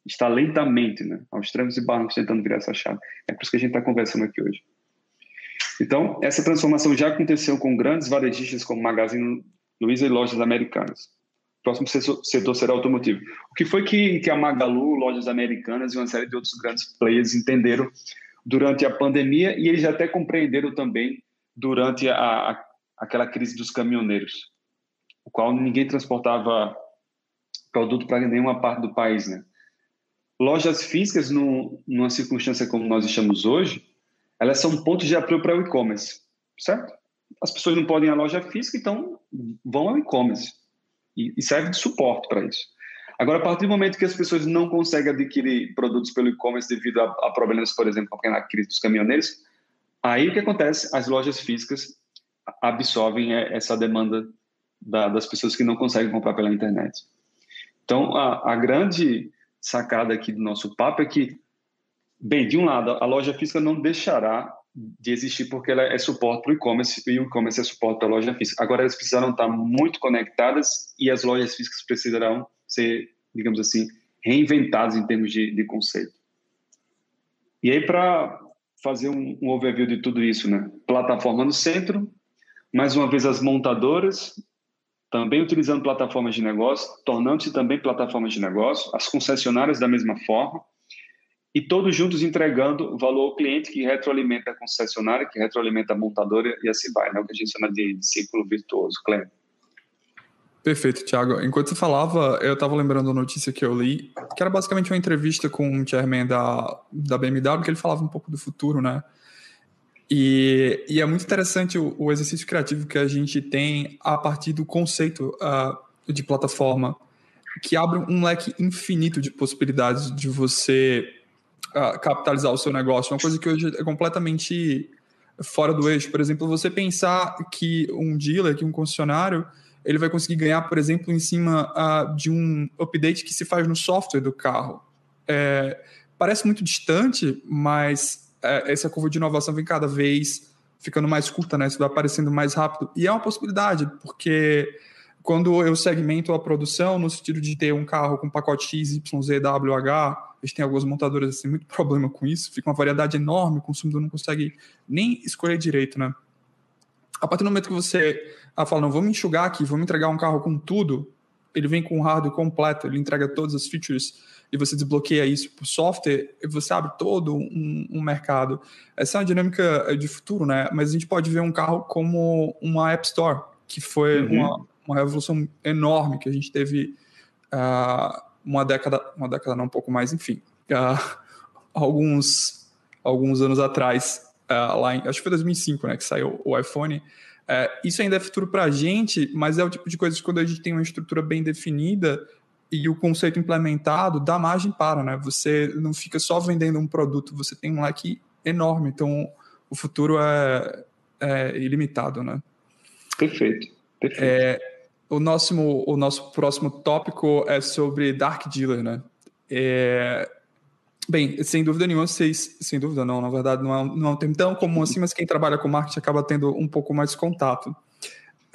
B: Está lentamente, né? Aos trancos e barrancos tentando virar essa chave. É por isso que a gente está conversando aqui hoje. Então, essa transformação já aconteceu com grandes varejistas como Magazine Luiza e lojas americanas. O próximo setor será automotivo. O que foi que, que a Magalu, lojas americanas e uma série de outros grandes players entenderam durante a pandemia e eles até compreenderam também durante a, a aquela crise dos caminhoneiros, o qual ninguém transportava produto para nenhuma parte do país, né? Lojas físicas, no, numa circunstância como nós estamos hoje, elas são pontos de apoio para o e-commerce, certo? As pessoas não podem ir à loja física, então vão ao e-commerce e, serve de suporte para isso. Agora, a partir do momento que as pessoas não conseguem adquirir produtos pelo e-commerce devido a, a, problemas, por exemplo, na crise dos caminhoneiros, aí o que acontece? As lojas físicas absorvem é, essa demanda da, das pessoas que não conseguem comprar pela internet. Então, a, a, grande sacada aqui do nosso papo é que, bem, de um lado, a loja física não deixará de existir porque ela é suporte para o e-commerce e o e-commerce é suporte para a loja física. Agora, elas precisarão estar muito conectadas e as lojas físicas precisarão ser, digamos assim, reinventadas em termos de, de conceito. E aí, para fazer um, um overview de tudo isso, né? Plataforma no centro, mais uma vez as montadoras também utilizando plataformas de negócio, tornando-se também plataformas de negócio, as concessionárias da mesma forma, e todos juntos entregando valor ao cliente que retroalimenta a concessionária, que retroalimenta a montadora e assim vai, né? o que a gente chama de, ciclo virtuoso, Clem.
A: Perfeito, Thiago. Enquanto você falava, eu estava lembrando a notícia que eu li, que era basicamente uma entrevista com um chairman da, da BMW, que ele falava um pouco do futuro, né? E, e é muito interessante o, o, exercício criativo que a gente tem a partir do conceito uh, de plataforma, que abre um leque infinito de possibilidades de você uh, capitalizar o seu negócio. Uma coisa que hoje é completamente fora do eixo. Por exemplo, você pensar que um dealer, que um concessionário, ele vai conseguir ganhar, por exemplo, em cima uh, de um update que se faz no software do carro. É, parece muito distante, mas é, essa curva de inovação vem cada vez ficando mais curta, né? Isso vai aparecendo mais rápido. E é uma possibilidade, porque quando eu segmento a produção no sentido de ter um carro com pacote X, Y, Z, W, H, a gente tem algumas montadoras assim, muito problema com isso, fica uma variedade enorme, o consumidor não consegue nem escolher direito, né? A partir do momento que você ah, fala, não, vamos enxugar aqui, vamos entregar um carro com tudo, ele vem com um hardware completo, ele entrega todas as features e você desbloqueia isso por software, você abre todo um, um, mercado. Essa é uma dinâmica de futuro, né? Mas a gente pode ver um carro como uma App Store, que foi uhum. uma, uma revolução enorme que a gente teve uh, uma década, uma década não, um pouco mais, enfim, uh, alguns, alguns anos atrás, uh, lá em, acho que foi 2005, né, que saiu o iPhone. isso ainda é futuro para a gente, mas é o tipo de coisa que quando a gente tem uma estrutura bem definida e o conceito implementado, dá margem para, né? Você não fica só vendendo um produto, você tem um leque enorme, então o futuro é, é ilimitado, né?
B: Perfeito. Perfeito.
A: É, o, nosso, o nosso próximo tópico é sobre Dark Dealer, né? É, bem, sem dúvida nenhuma, vocês, sem dúvida não, na verdade não é, não é um termo tão comum assim, mas quem trabalha com marketing acaba tendo um pouco mais de contato.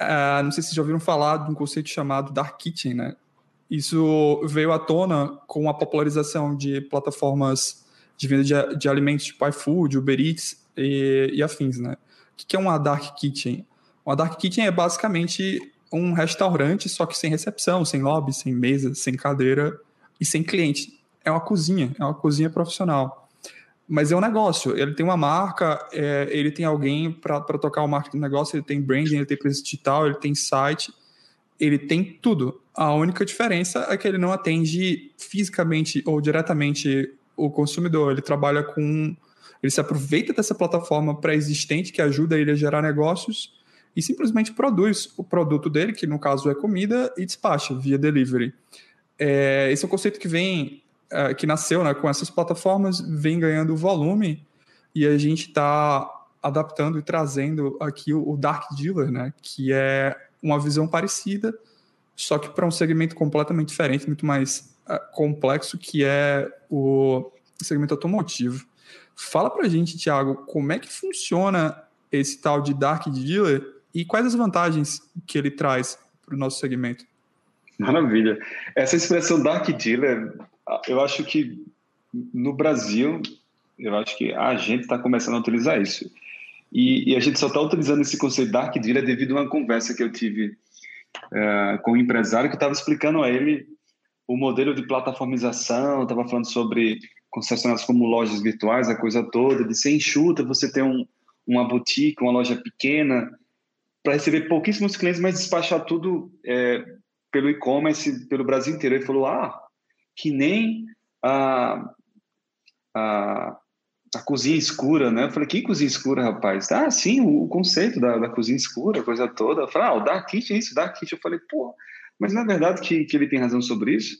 A: Uh, não sei se vocês já ouviram falar de um conceito chamado Dark Kitchen, né? Isso veio à tona com a popularização de plataformas de venda de, de alimentos tipo iFood, Uber Eats e, e afins, né? O que é uma Dark Kitchen? Uma dark kitchen é basicamente um restaurante, só que sem recepção, sem lobby, sem mesa, sem cadeira e sem cliente. É uma cozinha, é uma cozinha profissional. Mas é um negócio, ele tem uma marca, é, ele tem alguém para tocar o marketing do negócio, ele tem branding, ele tem presença digital, ele tem site, ele tem tudo. A única diferença é que ele não atende fisicamente ou diretamente o consumidor, ele trabalha com. Ele se aproveita dessa plataforma pré-existente que ajuda ele a gerar negócios e simplesmente produz o produto dele, que no caso é comida, e despacha via delivery. É, esse é um conceito que vem, é, que nasceu né, com essas plataformas, vem ganhando volume e a gente está adaptando e trazendo aqui o, Dark Dealer, né, que é uma visão parecida, só que para um segmento completamente diferente, muito mais uh, complexo, que é o segmento automotivo. Fala para gente, Thiago, como é que funciona esse tal de Dark Dealer e quais as vantagens que ele traz para o nosso segmento?
B: Maravilha. Essa expressão dark dealer, eu acho que no Brasil, eu acho que a gente está começando a utilizar isso. E, e a gente só está utilizando esse conceito dark dealer devido a uma conversa que eu tive uh, com um empresário que estava explicando a ele o modelo de plataformização, estava falando sobre concessionárias como lojas virtuais, a coisa toda, de ser enxuta, você tem um, uma boutique, uma loja pequena, para receber pouquíssimos clientes, mas despachar tudo é, pelo e-commerce, pelo Brasil inteiro. Ele falou: ah, que nem a, a, a cozinha escura, né? Eu falei: que cozinha escura, rapaz? Ah, sim, o, o conceito da, da, cozinha escura, coisa toda. Eu falei: ah, o Dark Kitchen isso, Dark Kitchen. Eu falei: pô, mas na é verdade que, que ele tem razão sobre isso?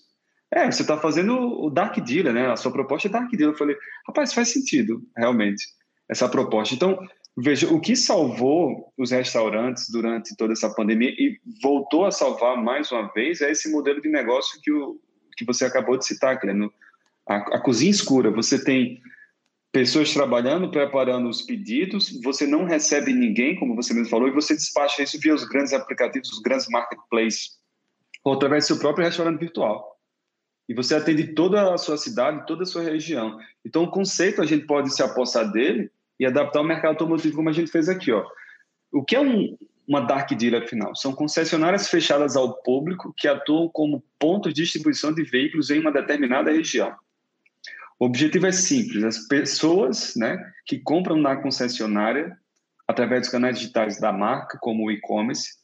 B: É, você está fazendo o Dark Dealer, né? A sua proposta é Dark Dealer. Eu falei: rapaz, faz sentido, realmente, essa proposta. Então, Veja, o que salvou os restaurantes durante toda essa pandemia e voltou a salvar mais uma vez é esse modelo de negócio que, o, que você acabou de citar, Cleno. A, a cozinha escura, você tem pessoas trabalhando, preparando os pedidos, você não recebe ninguém, como você mesmo falou, e você despacha isso via os grandes aplicativos, os grandes marketplaces, ou através do seu próprio restaurante virtual. E você atende toda a sua cidade, toda a sua região. Então, o conceito, a gente pode se apossar dele e adaptar o mercado automotivo como a gente fez aqui. Ó. O que é um, uma dark dealer, afinal? São concessionárias fechadas ao público que atuam como pontos de distribuição de veículos em uma determinada região. O objetivo é simples: as pessoas né, que compram na concessionária através dos canais digitais da marca, como o e-commerce,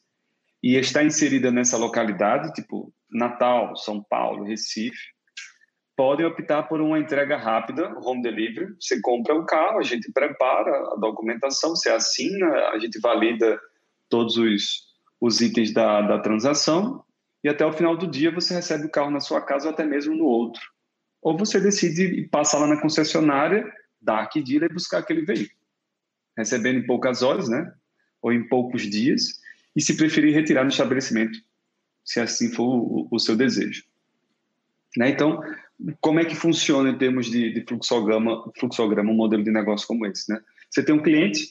B: e está inserida nessa localidade, tipo Natal, São Paulo, Recife, podem optar por uma entrega rápida, home delivery. Você compra o carro, a gente prepara a documentação, você assina, a gente valida todos os, os itens da, da transação e até o final do dia você recebe o carro na sua casa ou até mesmo no outro. Ou você decide passar lá na concessionária, dar aqui dia e buscar aquele veículo, recebendo em poucas horas, né? Ou em poucos dias, e se preferir retirar no estabelecimento, se assim for o, o seu desejo. Né? Então, como é que funciona em termos de, de fluxograma, fluxograma um modelo de negócio como esse? Né? Você tem um cliente,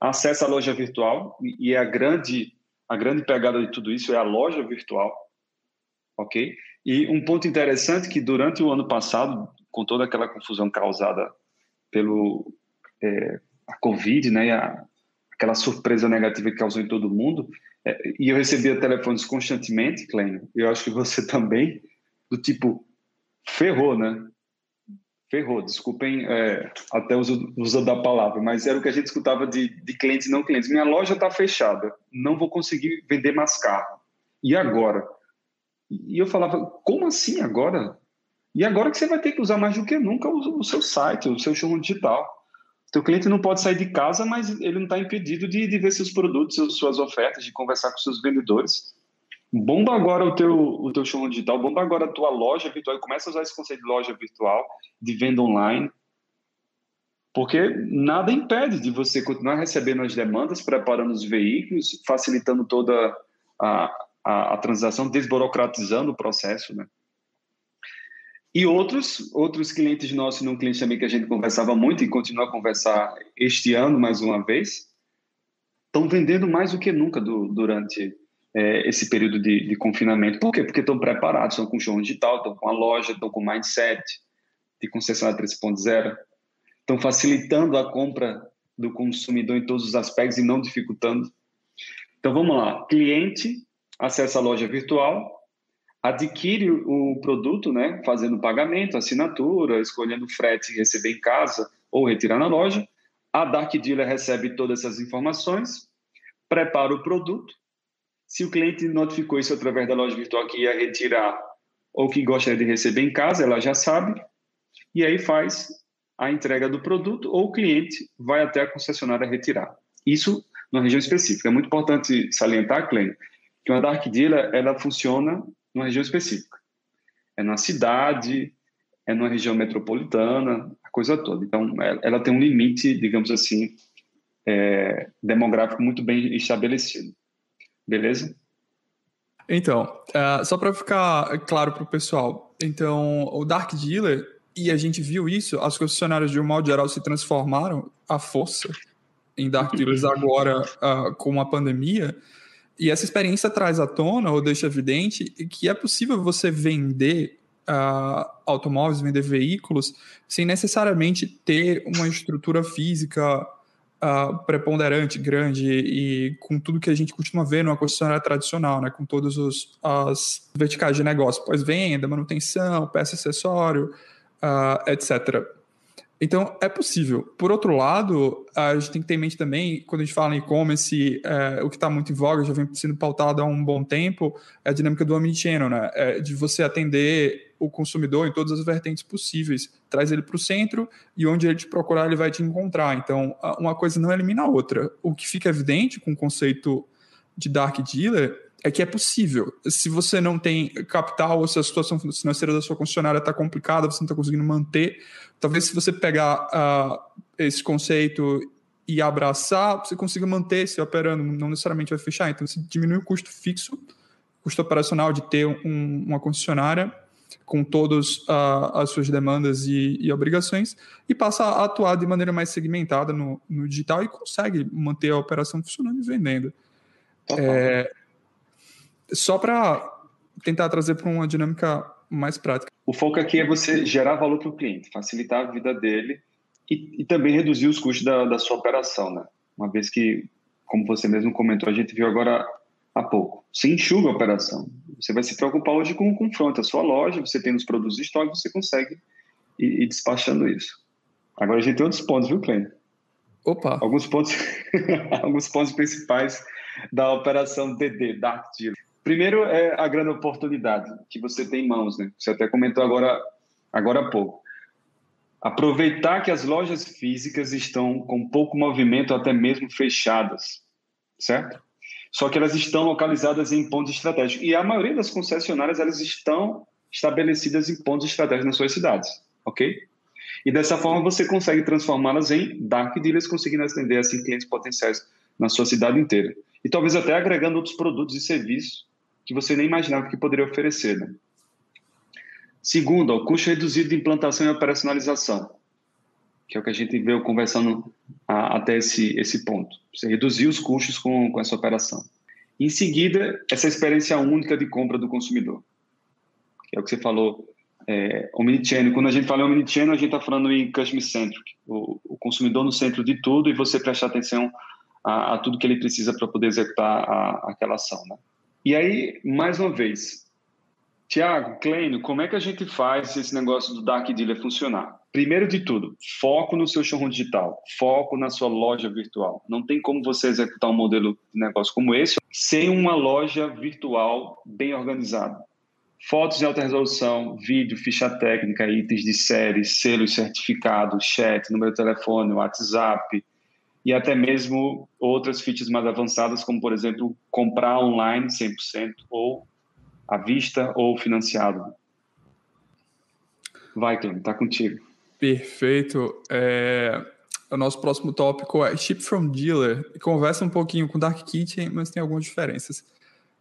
B: acessa a loja virtual, e é a grande, a grande pegada de tudo isso é a loja virtual, ok? E um ponto interessante que durante o ano passado, com toda aquela confusão causada pelo é, a Covid, né, a, aquela surpresa negativa que causou em todo mundo, é, e eu recebia telefones constantemente, Clênio, eu acho que você também, do tipo, ferrou, né? Ferrou, desculpem é, até o uso da palavra, mas era o que a gente escutava de, de clientes e não clientes. Minha loja está fechada, não vou conseguir vender mais carro. E agora? E eu falava, como assim agora? E agora que você vai ter que usar mais do que nunca o, o seu site, o seu showroom digital. O teu cliente não pode sair de casa, mas ele não está impedido de, de ver seus produtos, suas ofertas, de conversar com seus vendedores. Bomba agora o teu, o teu showroom digital, bomba agora a tua loja virtual começa a usar esse conceito de loja virtual, de venda online, porque nada impede de você continuar recebendo as demandas, preparando os veículos, facilitando toda a, a, a transação, desburocratizando o processo, né? E outros, outros clientes nossos, não clientes também que a gente conversava muito e continua a conversar este ano mais uma vez, estão vendendo mais do que nunca do, durante é, esse período de, de, confinamento. Por quê? Porque estão preparados, estão com show digital, estão com a loja, estão com mindset de concessionária 3.0, estão facilitando a compra do consumidor em todos os aspectos e não dificultando. Então vamos lá, cliente acessa a loja virtual, adquire o produto, né, fazendo pagamento, assinatura, escolhendo frete receber em casa ou retirar na loja. A Dark Dealer recebe todas essas informações, prepara o produto, se o cliente notificou isso através da loja virtual que ia retirar ou que gostaria de receber em casa, ela já sabe, e aí faz a entrega do produto ou o cliente vai até a concessionária retirar. Isso numa região específica. É muito importante salientar, Clênio, que uma Dark Dealer ela funciona numa região específica. É na cidade, é numa região metropolitana, a coisa toda. Então, ela tem um limite, digamos assim, é, demográfico muito bem estabelecido. Beleza?
A: Então, uh, só para ficar claro para o pessoal, então o Dark Dealer, e a gente viu isso, as concessionárias de um modo geral se transformaram à força em Dark Dealers agora uh, com a pandemia, e essa experiência traz à tona, ou deixa evidente, que é possível você vender uh, automóveis, vender veículos, sem necessariamente ter uma estrutura física uh, preponderante, grande e com tudo que a gente costuma ver numa concessionária tradicional, né? Com todas as verticais de negócio, pós-venda, manutenção, peça acessório, uh, etc. Então, é possível. Por outro lado, a gente tem que ter em mente também, quando a gente fala em e-commerce, é, o que está muito em voga, já vem sendo pautado há um bom tempo, é a dinâmica do omnichannel, né? É de você atender o consumidor em todas as vertentes possíveis. Traz ele para o centro e onde ele te procurar, ele vai te encontrar. Então, uma coisa não elimina a outra. O que fica evidente com o conceito de dark dealer é que é possível. Se você não tem capital ou se a situação financeira da sua concessionária está complicada, você não está conseguindo manter, talvez se você pegar uh, esse conceito e abraçar, você consiga manter se operando, não necessariamente vai fechar. Então, você diminui o custo fixo, custo operacional de ter um, uma concessionária com todas uh, as suas demandas e, e, obrigações e passa a atuar de maneira mais segmentada no, no digital e consegue manter a operação funcionando e vendendo. É, só para tentar trazer para uma dinâmica mais prática.
B: O foco aqui é você gerar valor para o cliente, facilitar a vida dele e, e também reduzir os custos da, da, sua operação, né? Uma vez que, como você mesmo comentou, a gente viu agora há pouco, você enxuga a operação. Você vai se preocupar hoje com o confronto. A sua loja, você tem os produtos de estoque, você consegue ir, ir despachando isso. Agora a gente tem outros pontos, viu, Clênio?
A: Opa!
B: Alguns pontos, alguns pontos principais da operação DD, Dark Deal. Primeiro é a grande oportunidade que você tem em mãos, né? Você até comentou agora, agora há pouco. Aproveitar que as lojas físicas estão com pouco movimento, até mesmo fechadas, certo? Só que elas estão localizadas em pontos estratégicos. E a maioria das concessionárias elas estão estabelecidas em pontos estratégicos nas suas cidades, ok? E dessa forma você consegue transformá-las em dark dealers, conseguindo atender assim clientes potenciais na sua cidade inteira. E talvez até agregando outros produtos e serviços que você nem imaginava que poderia oferecer. Né? Segundo, o custo reduzido de implantação e operacionalização, que é o que a gente veio conversando a, até esse, esse ponto. Você reduzir os custos com, com essa operação. Em seguida, essa experiência única de compra do consumidor, que é o que você falou, é, omnichannel. Quando a gente fala em omnichannel, a gente está falando em customer centric, o, o, consumidor no centro de tudo e você prestar atenção a, a tudo que ele precisa para poder executar a, aquela ação. Né? E aí, mais uma vez, Tiago, Clênio, como é que a gente faz esse negócio do Dark Dealer funcionar? Primeiro de tudo, foco no seu showroom digital, foco na sua loja virtual. Não tem como você executar um modelo de negócio como esse sem uma loja virtual bem organizada. Fotos em alta resolução, vídeo, ficha técnica, itens de série, selos certificados, chat, número de telefone, WhatsApp e até mesmo outras features mais avançadas, como, por exemplo, comprar online 100% ou à vista ou financiado. Vai, Clem, tá contigo.
A: Perfeito. É, o nosso próximo tópico é Ship from Dealer. Conversa um pouquinho com Dark Kitchen, mas tem algumas diferenças.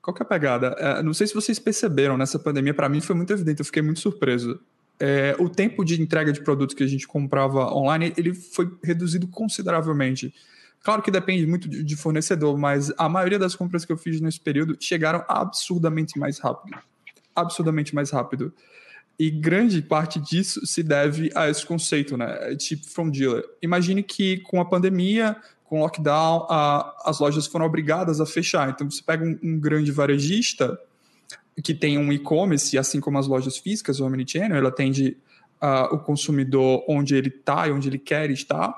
A: Qual que é a pegada? É, não sei se vocês perceberam nessa pandemia, para mim foi muito evidente, eu fiquei muito surpreso. É, o tempo de entrega de produtos que a gente comprava online, ele foi reduzido consideravelmente. Claro que depende muito de fornecedor, mas a maioria das compras que eu fiz nesse período chegaram absurdamente mais rápido. Absurdamente mais rápido. E grande parte disso se deve a esse conceito, né? Tipo from dealer. Imagine que com a pandemia, com o lockdown, a, as lojas foram obrigadas a fechar. Então você pega um, um grande varejista que tem um e-commerce, assim como as lojas físicas, o Omnichannel, ele atende uh, o consumidor onde ele está e onde ele quer estar.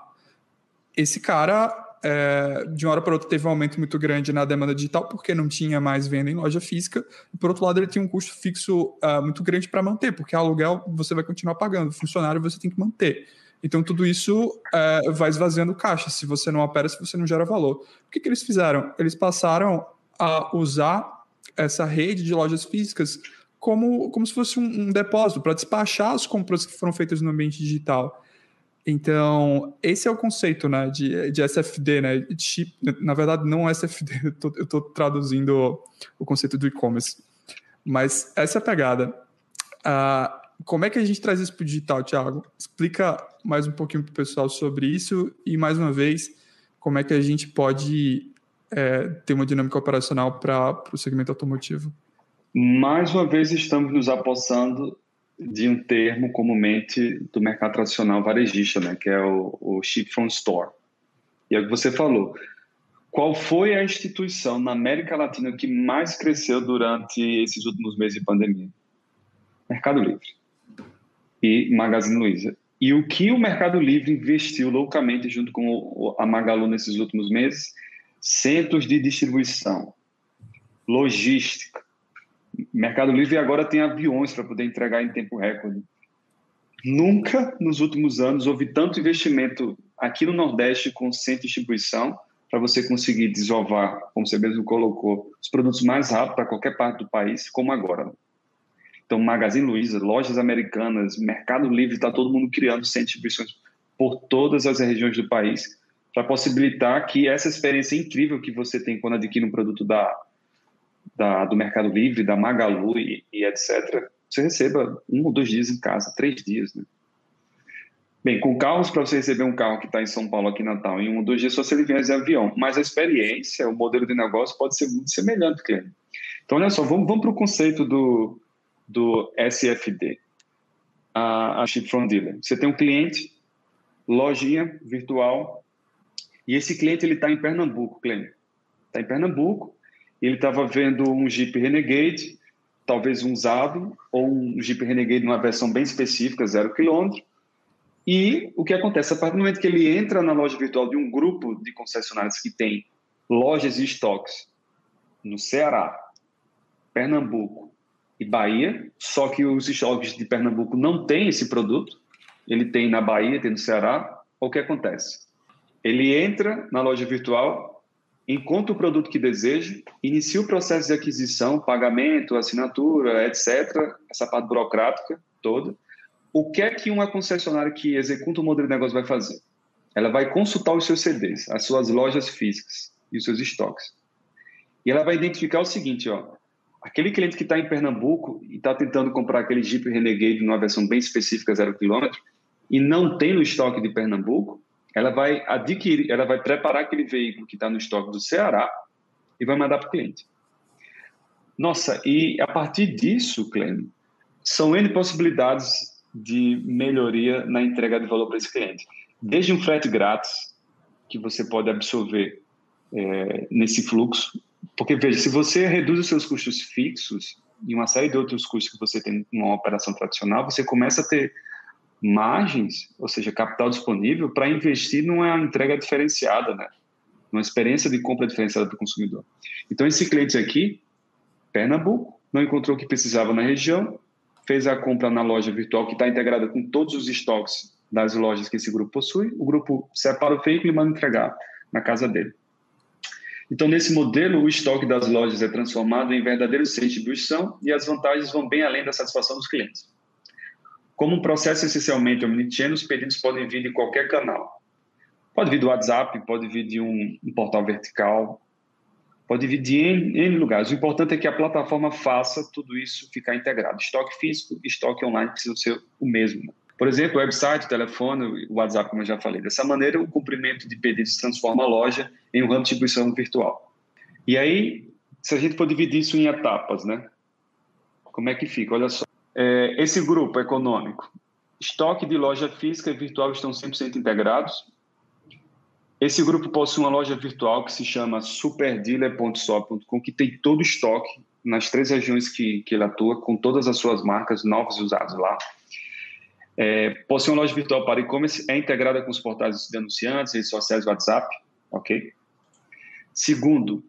A: Esse cara é, de uma hora para outra teve um aumento muito grande na demanda digital, porque não tinha mais venda em loja física, e por outro lado ele tinha um custo fixo uh, muito grande para manter, porque aluguel você vai continuar pagando, funcionário você tem que manter. Então tudo isso uh, vai esvaziando caixa, se você não opera, se você não gera valor. O que, que eles fizeram? Eles passaram a usar essa rede de lojas físicas como, como se fosse um, um depósito para despachar as compras que foram feitas no ambiente digital. Então, esse é o conceito né, de, de SFD, né? Chip, na verdade, não SFD, eu estou traduzindo o conceito do e-commerce. Mas essa é a pegada. Uh, como é que a gente traz isso para o digital, Thiago? Explica mais um pouquinho para o pessoal sobre isso e, mais uma vez, como é que a gente pode é, ter uma dinâmica operacional para o segmento automotivo.
B: Mais uma vez, estamos nos apossando de um termo comumente do mercado tradicional varejista, né, que é o, o ship from store. E é o que você falou. Qual foi a instituição na América Latina que mais cresceu durante esses últimos meses de pandemia? Mercado Livre e Magazine Luiza. E o que o Mercado Livre investiu loucamente junto com a Magalu nesses últimos meses? Centros de distribuição, logística, Mercado Livre agora tem aviões para poder entregar em tempo recorde. Nunca nos últimos anos houve tanto investimento aqui no Nordeste com centro de distribuição para você conseguir desovar, como você mesmo colocou, os produtos mais rápido para qualquer parte do país, como agora. Então, Magazine Luiza, lojas americanas, Mercado Livre, está todo mundo criando centros de distribuições por todas as regiões do país para possibilitar que essa experiência incrível que você tem quando adquire um produto da da, do Mercado Livre, da Magalu e, e, etc., você receba um ou dois dias em casa, três dias, né? Bem, com carros, para você receber um carro que está em São Paulo, aqui em Natal, em um ou dois dias, só se ele vier de avião. Mas a experiência, o modelo de negócio pode ser muito semelhante, cliente. Então, olha só, vamos, vamos para o conceito do, do SFD, a, a Ship From Dealer. Você tem um cliente, lojinha virtual, e esse cliente ele está em Pernambuco, cliente. Está em Pernambuco, ele estava vendo um Jeep Renegade, talvez um usado, ou um Jeep Renegade numa versão bem específica, zero quilômetro. E o que acontece? A partir do momento que ele entra na loja virtual de um grupo de concessionários que tem lojas e estoques no Ceará, Pernambuco e Bahia, só que os estoques de Pernambuco não têm esse produto, ele tem na Bahia, tem no Ceará, o que acontece? Ele entra na loja virtual, encontra o produto que deseja, inicia o processo de aquisição, pagamento, assinatura, etc., essa parte burocrática toda. O que é que uma concessionária que executa o modelo de negócio vai fazer? Ela vai consultar os seus CDs, as suas lojas físicas e os seus estoques. E ela vai identificar o seguinte, ó, aquele cliente que está em Pernambuco e está tentando comprar aquele Jeep Renegade numa versão bem específica, zero quilômetro, e não tem no estoque de Pernambuco, ela vai adquirir, ela vai preparar aquele veículo que está no estoque do Ceará e vai mandar para o cliente. Nossa, e a partir disso, Clênio, são N possibilidades de melhoria na entrega de valor para esse cliente. Desde um frete grátis, que você pode absorver é, nesse fluxo, porque veja, se você reduz os seus custos fixos, e uma série de outros custos que você tem numa operação tradicional, você começa a ter margens, ou seja, capital disponível para investir numa entrega diferenciada, né? Uma experiência de compra diferenciada para o consumidor. Então, esse cliente aqui, Pernambuco, não encontrou o que precisava na região, fez a compra na loja virtual que está integrada com todos os estoques das lojas que esse grupo possui. O grupo separa o veículo e manda entregar na casa dele. Então, nesse modelo, o estoque das lojas é transformado em verdadeiro centro de distribuição e as vantagens vão bem além da satisfação dos clientes. Como um processo essencialmente omnichannel, os pedidos podem vir de qualquer canal. Pode vir do WhatsApp, pode vir de um, um portal vertical, pode vir de N, N, lugares. O importante é que a plataforma faça tudo isso ficar integrado. Estoque físico e estoque online precisam ser o mesmo. Por exemplo, website, telefone, o WhatsApp, como eu já falei. Dessa maneira, o cumprimento de pedidos transforma a loja em um ramo de distribuição virtual. E aí, se a gente for dividir isso em etapas, né? Como é que fica? Olha só. É, esse grupo econômico, estoque de loja física e virtual estão 100% integrados. Esse grupo possui uma loja virtual que se chama superdealer.shop.com, que tem todo o estoque nas três regiões que, que ele atua, com todas as suas marcas novas e usadas lá. É, possui uma loja virtual para e-commerce, é integrada com os portais de anunciantes, redes sociais, WhatsApp, ok? Segundo,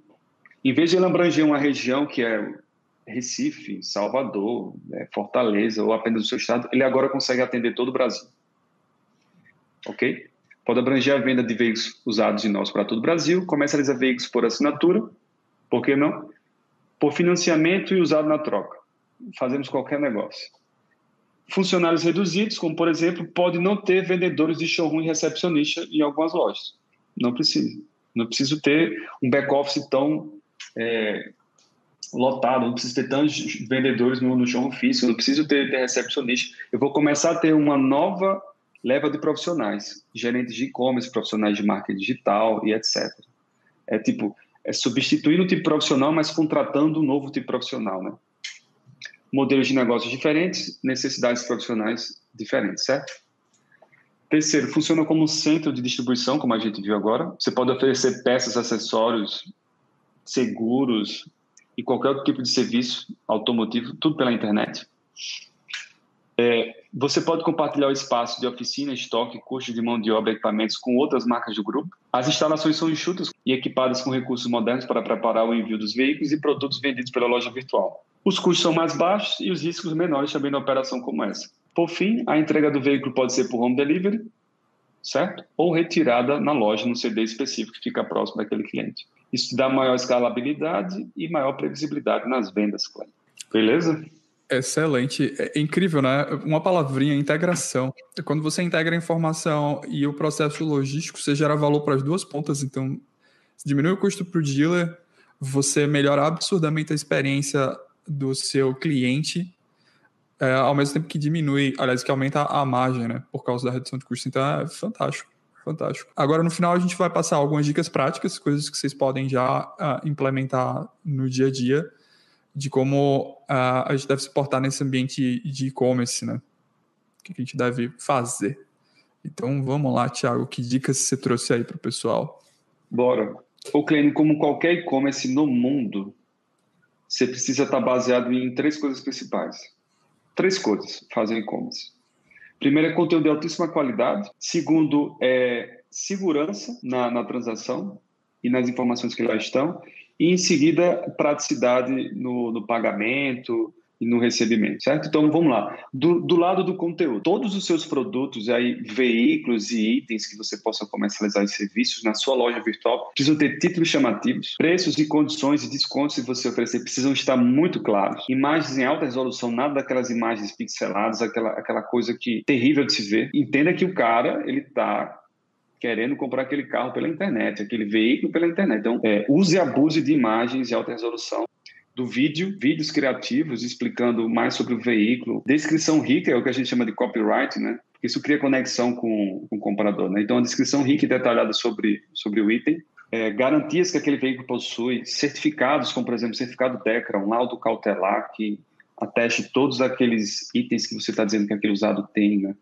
B: em vez de ele abranger uma região que é Recife, Salvador, né, Fortaleza ou apenas o seu estado, ele agora consegue atender todo o Brasil. Ok? Pode abranger a venda de veículos usados de nós para todo o Brasil, comercializa veículos por assinatura, por que não? Por financiamento e usado na troca. Fazemos qualquer negócio. Funcionários reduzidos, como por exemplo, pode não ter vendedores de showroom e recepcionista em algumas lojas. Não precisa. Não preciso ter um back-office tão é, lotado, não preciso ter tantos vendedores no, no showroom físico, não preciso ter, ter recepcionista. Eu vou começar a ter uma nova leva de profissionais, gerentes de e-commerce, profissionais de marketing digital e etc. É tipo, é substituindo o tipo profissional, mas contratando um novo tipo profissional, né? Modelos de negócios diferentes, necessidades profissionais diferentes, certo? Terceiro, funciona como um centro de distribuição, como a gente viu agora. Você pode oferecer peças, acessórios, seguros, e qualquer outro tipo de serviço automotivo, tudo pela internet. É, você pode compartilhar o espaço de oficina, estoque, custo de mão de obra e equipamentos com outras marcas do grupo. As instalações são enxutas e equipadas com recursos modernos para preparar o envio dos veículos e produtos vendidos pela loja virtual. Os custos são mais baixos e os riscos menores também na operação como essa. Por fim, a entrega do veículo pode ser por home delivery, certo? Ou retirada na loja, no CD específico que fica próximo daquele cliente. Isso dá maior escalabilidade e maior previsibilidade nas vendas, Cleber. Beleza?
A: Excelente. É incrível, né? Uma palavrinha, integração. Quando você integra a informação e o processo logístico, você gera valor para as duas pontas. Então, diminui o custo para o dealer, você melhora absurdamente a experiência do seu cliente, é, ao mesmo tempo que diminui, aliás, que aumenta a margem, né? Por causa da redução de custo. Então, é fantástico. Fantástico. Agora, no final, a gente vai passar algumas dicas práticas, coisas que vocês podem já uh, implementar no dia a dia, de como uh, a gente deve se portar nesse ambiente de e-commerce, né? O que a gente deve fazer. Então, vamos lá, Thiago, que dicas você trouxe aí para o pessoal?
B: Bora. O Clênio, como qualquer e-commerce no mundo, você precisa estar baseado em três coisas principais. Três coisas fazem e-commerce. Primeiro é conteúdo de altíssima qualidade. Segundo é segurança na, na transação e nas informações que lá estão. E em seguida, praticidade no, no pagamento, e no recebimento, certo? Então vamos lá. Do, do, lado do conteúdo, todos os seus produtos, aí, veículos e itens que você possa comercializar e serviços na sua loja virtual precisam ter títulos chamativos, preços e condições e descontos que você oferecer precisam estar muito claros. Imagens em alta resolução, nada daquelas imagens pixeladas, aquela, aquela coisa que terrível de se ver. Entenda que o cara ele está querendo comprar aquele carro pela internet, aquele veículo pela internet. Então, é, use e abuse de imagens em alta resolução do vídeo, vídeos criativos explicando mais sobre o veículo, descrição rica é o que a gente chama de copyright, né? Isso cria conexão com, com o comprador, né? Então, a descrição rica e detalhada sobre, sobre o item, é, garantias que aquele veículo possui, certificados, como por exemplo, certificado DECRA, um laudo cautelar que ateste todos aqueles itens que você está dizendo que aquele usado tem, né?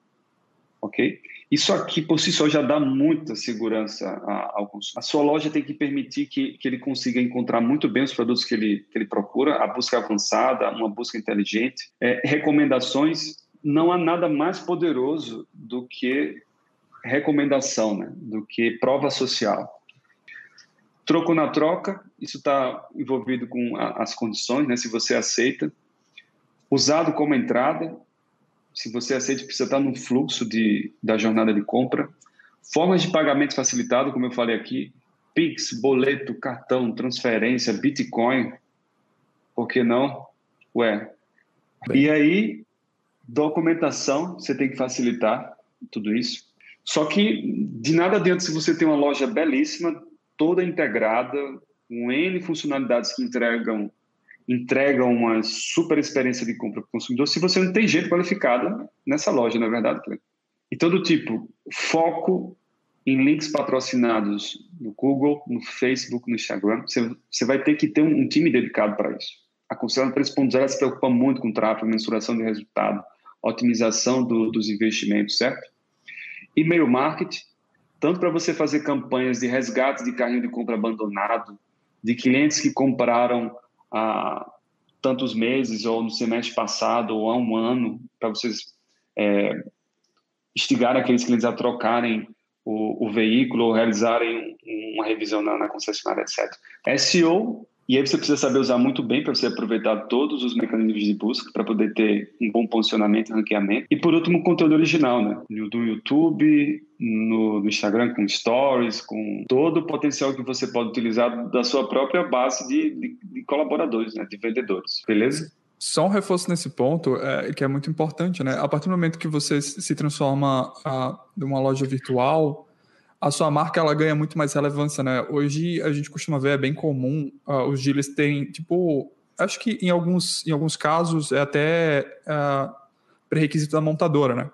B: Ok? Isso aqui, por si só, já dá muita segurança ao consumidor. A sua loja tem que permitir que, que ele consiga encontrar muito bem os produtos que ele, que ele procura, a busca avançada, uma busca inteligente, é, recomendações. Não há nada mais poderoso do que recomendação, né? do que prova social. Troco na troca, isso está envolvido com a, as condições, né? se você aceita. Usado como entrada, se você aceita, precisa estar no fluxo de, da jornada de compra. Formas de pagamento facilitado, como eu falei aqui, Pix, boleto, cartão, transferência, Bitcoin, por que não? Ué. Bem. E aí, documentação, você tem que facilitar tudo isso. Só que de nada adianta se você tem uma loja belíssima, toda integrada, com N funcionalidades que entregam entregam uma super experiência de compra para o consumidor se você não tem gente qualificada nessa loja, não é verdade? Então, do tipo, foco em links patrocinados no Google, no Facebook, no Instagram, você, você vai ter que ter um, um time dedicado para isso. A Conselho 3.0 se preocupa muito com tráfego, mensuração de resultado, otimização do, dos investimentos, certo? E-mail marketing, tanto para você fazer campanhas de resgate de carrinho de compra abandonado, de clientes que compraram há tantos meses, ou no semestre passado, ou há um ano, para vocês é, instigar aqueles clientes a trocarem o, o, veículo ou realizarem uma revisão na, na concessionária, etc. SEO e aí você precisa saber usar muito bem para você aproveitar todos os mecanismos de busca para poder ter um bom posicionamento ranqueamento. E por último, conteúdo original, né? Do YouTube, no, no, Instagram com stories, com todo o potencial que você pode utilizar da sua própria base de, de, de colaboradores, né? De vendedores. Beleza?
A: Só um reforço nesse ponto, é, que é muito importante, né? A partir do momento que você se transforma a, de uma loja virtual a sua marca ela ganha muito mais relevância, né? Hoje a gente costuma ver, é bem comum uh, os dealers terem, tipo, acho que em alguns, em alguns casos é até uh, pré-requisito da montadora, né?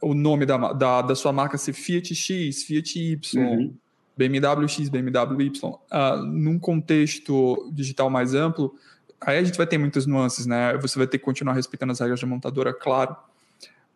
A: O nome da, da, da, sua marca ser Fiat X, Fiat Y, uhum. BMW X, BMW Y. Uh, num contexto digital mais amplo, aí a gente vai ter muitas nuances, né? Você vai ter que continuar respeitando as regras da montadora, claro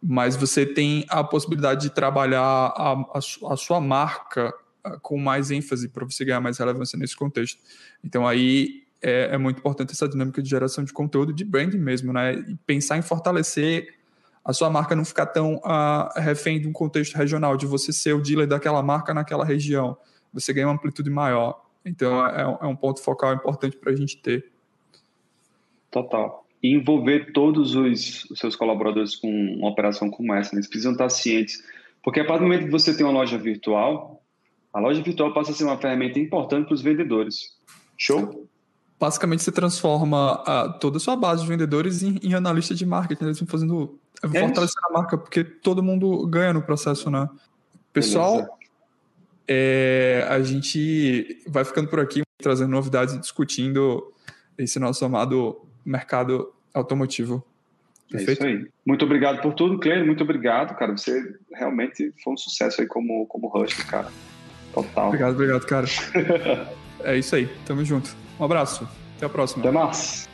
A: mas você tem a possibilidade de trabalhar a, a, a sua marca ah, com mais ênfase para você ganhar mais relevância nesse contexto. Então aí é, é, muito importante essa dinâmica de geração de conteúdo, de branding mesmo, né? E pensar em fortalecer a sua marca não ficar tão uh, refém de um contexto regional, de você ser o dealer daquela marca naquela região. Você ganha uma amplitude maior. Então é, é um ponto focal importante para a gente ter.
B: Total e envolver todos os, os, seus colaboradores com uma operação como essa. Né? Eles precisam estar cientes, porque a partir do momento que você tem uma loja virtual, a loja virtual passa a ser uma ferramenta importante para os vendedores. Show?
A: Basicamente, você transforma a, toda a sua base de vendedores em, em analista de marketing. Eles vão fazendo, é fortalecendo a marca, porque todo mundo ganha no processo, né? Pessoal, é, a gente vai ficando por aqui, trazendo novidades e discutindo esse nosso amado mercado automotivo.
B: Perfeito? É isso aí. Muito obrigado por tudo, Cleide. Muito obrigado, cara. Você realmente foi um sucesso aí como, como host, cara. Total.
A: Obrigado, obrigado, cara. é isso aí. Tamo junto. Um abraço. Até a próxima.
B: Até mais.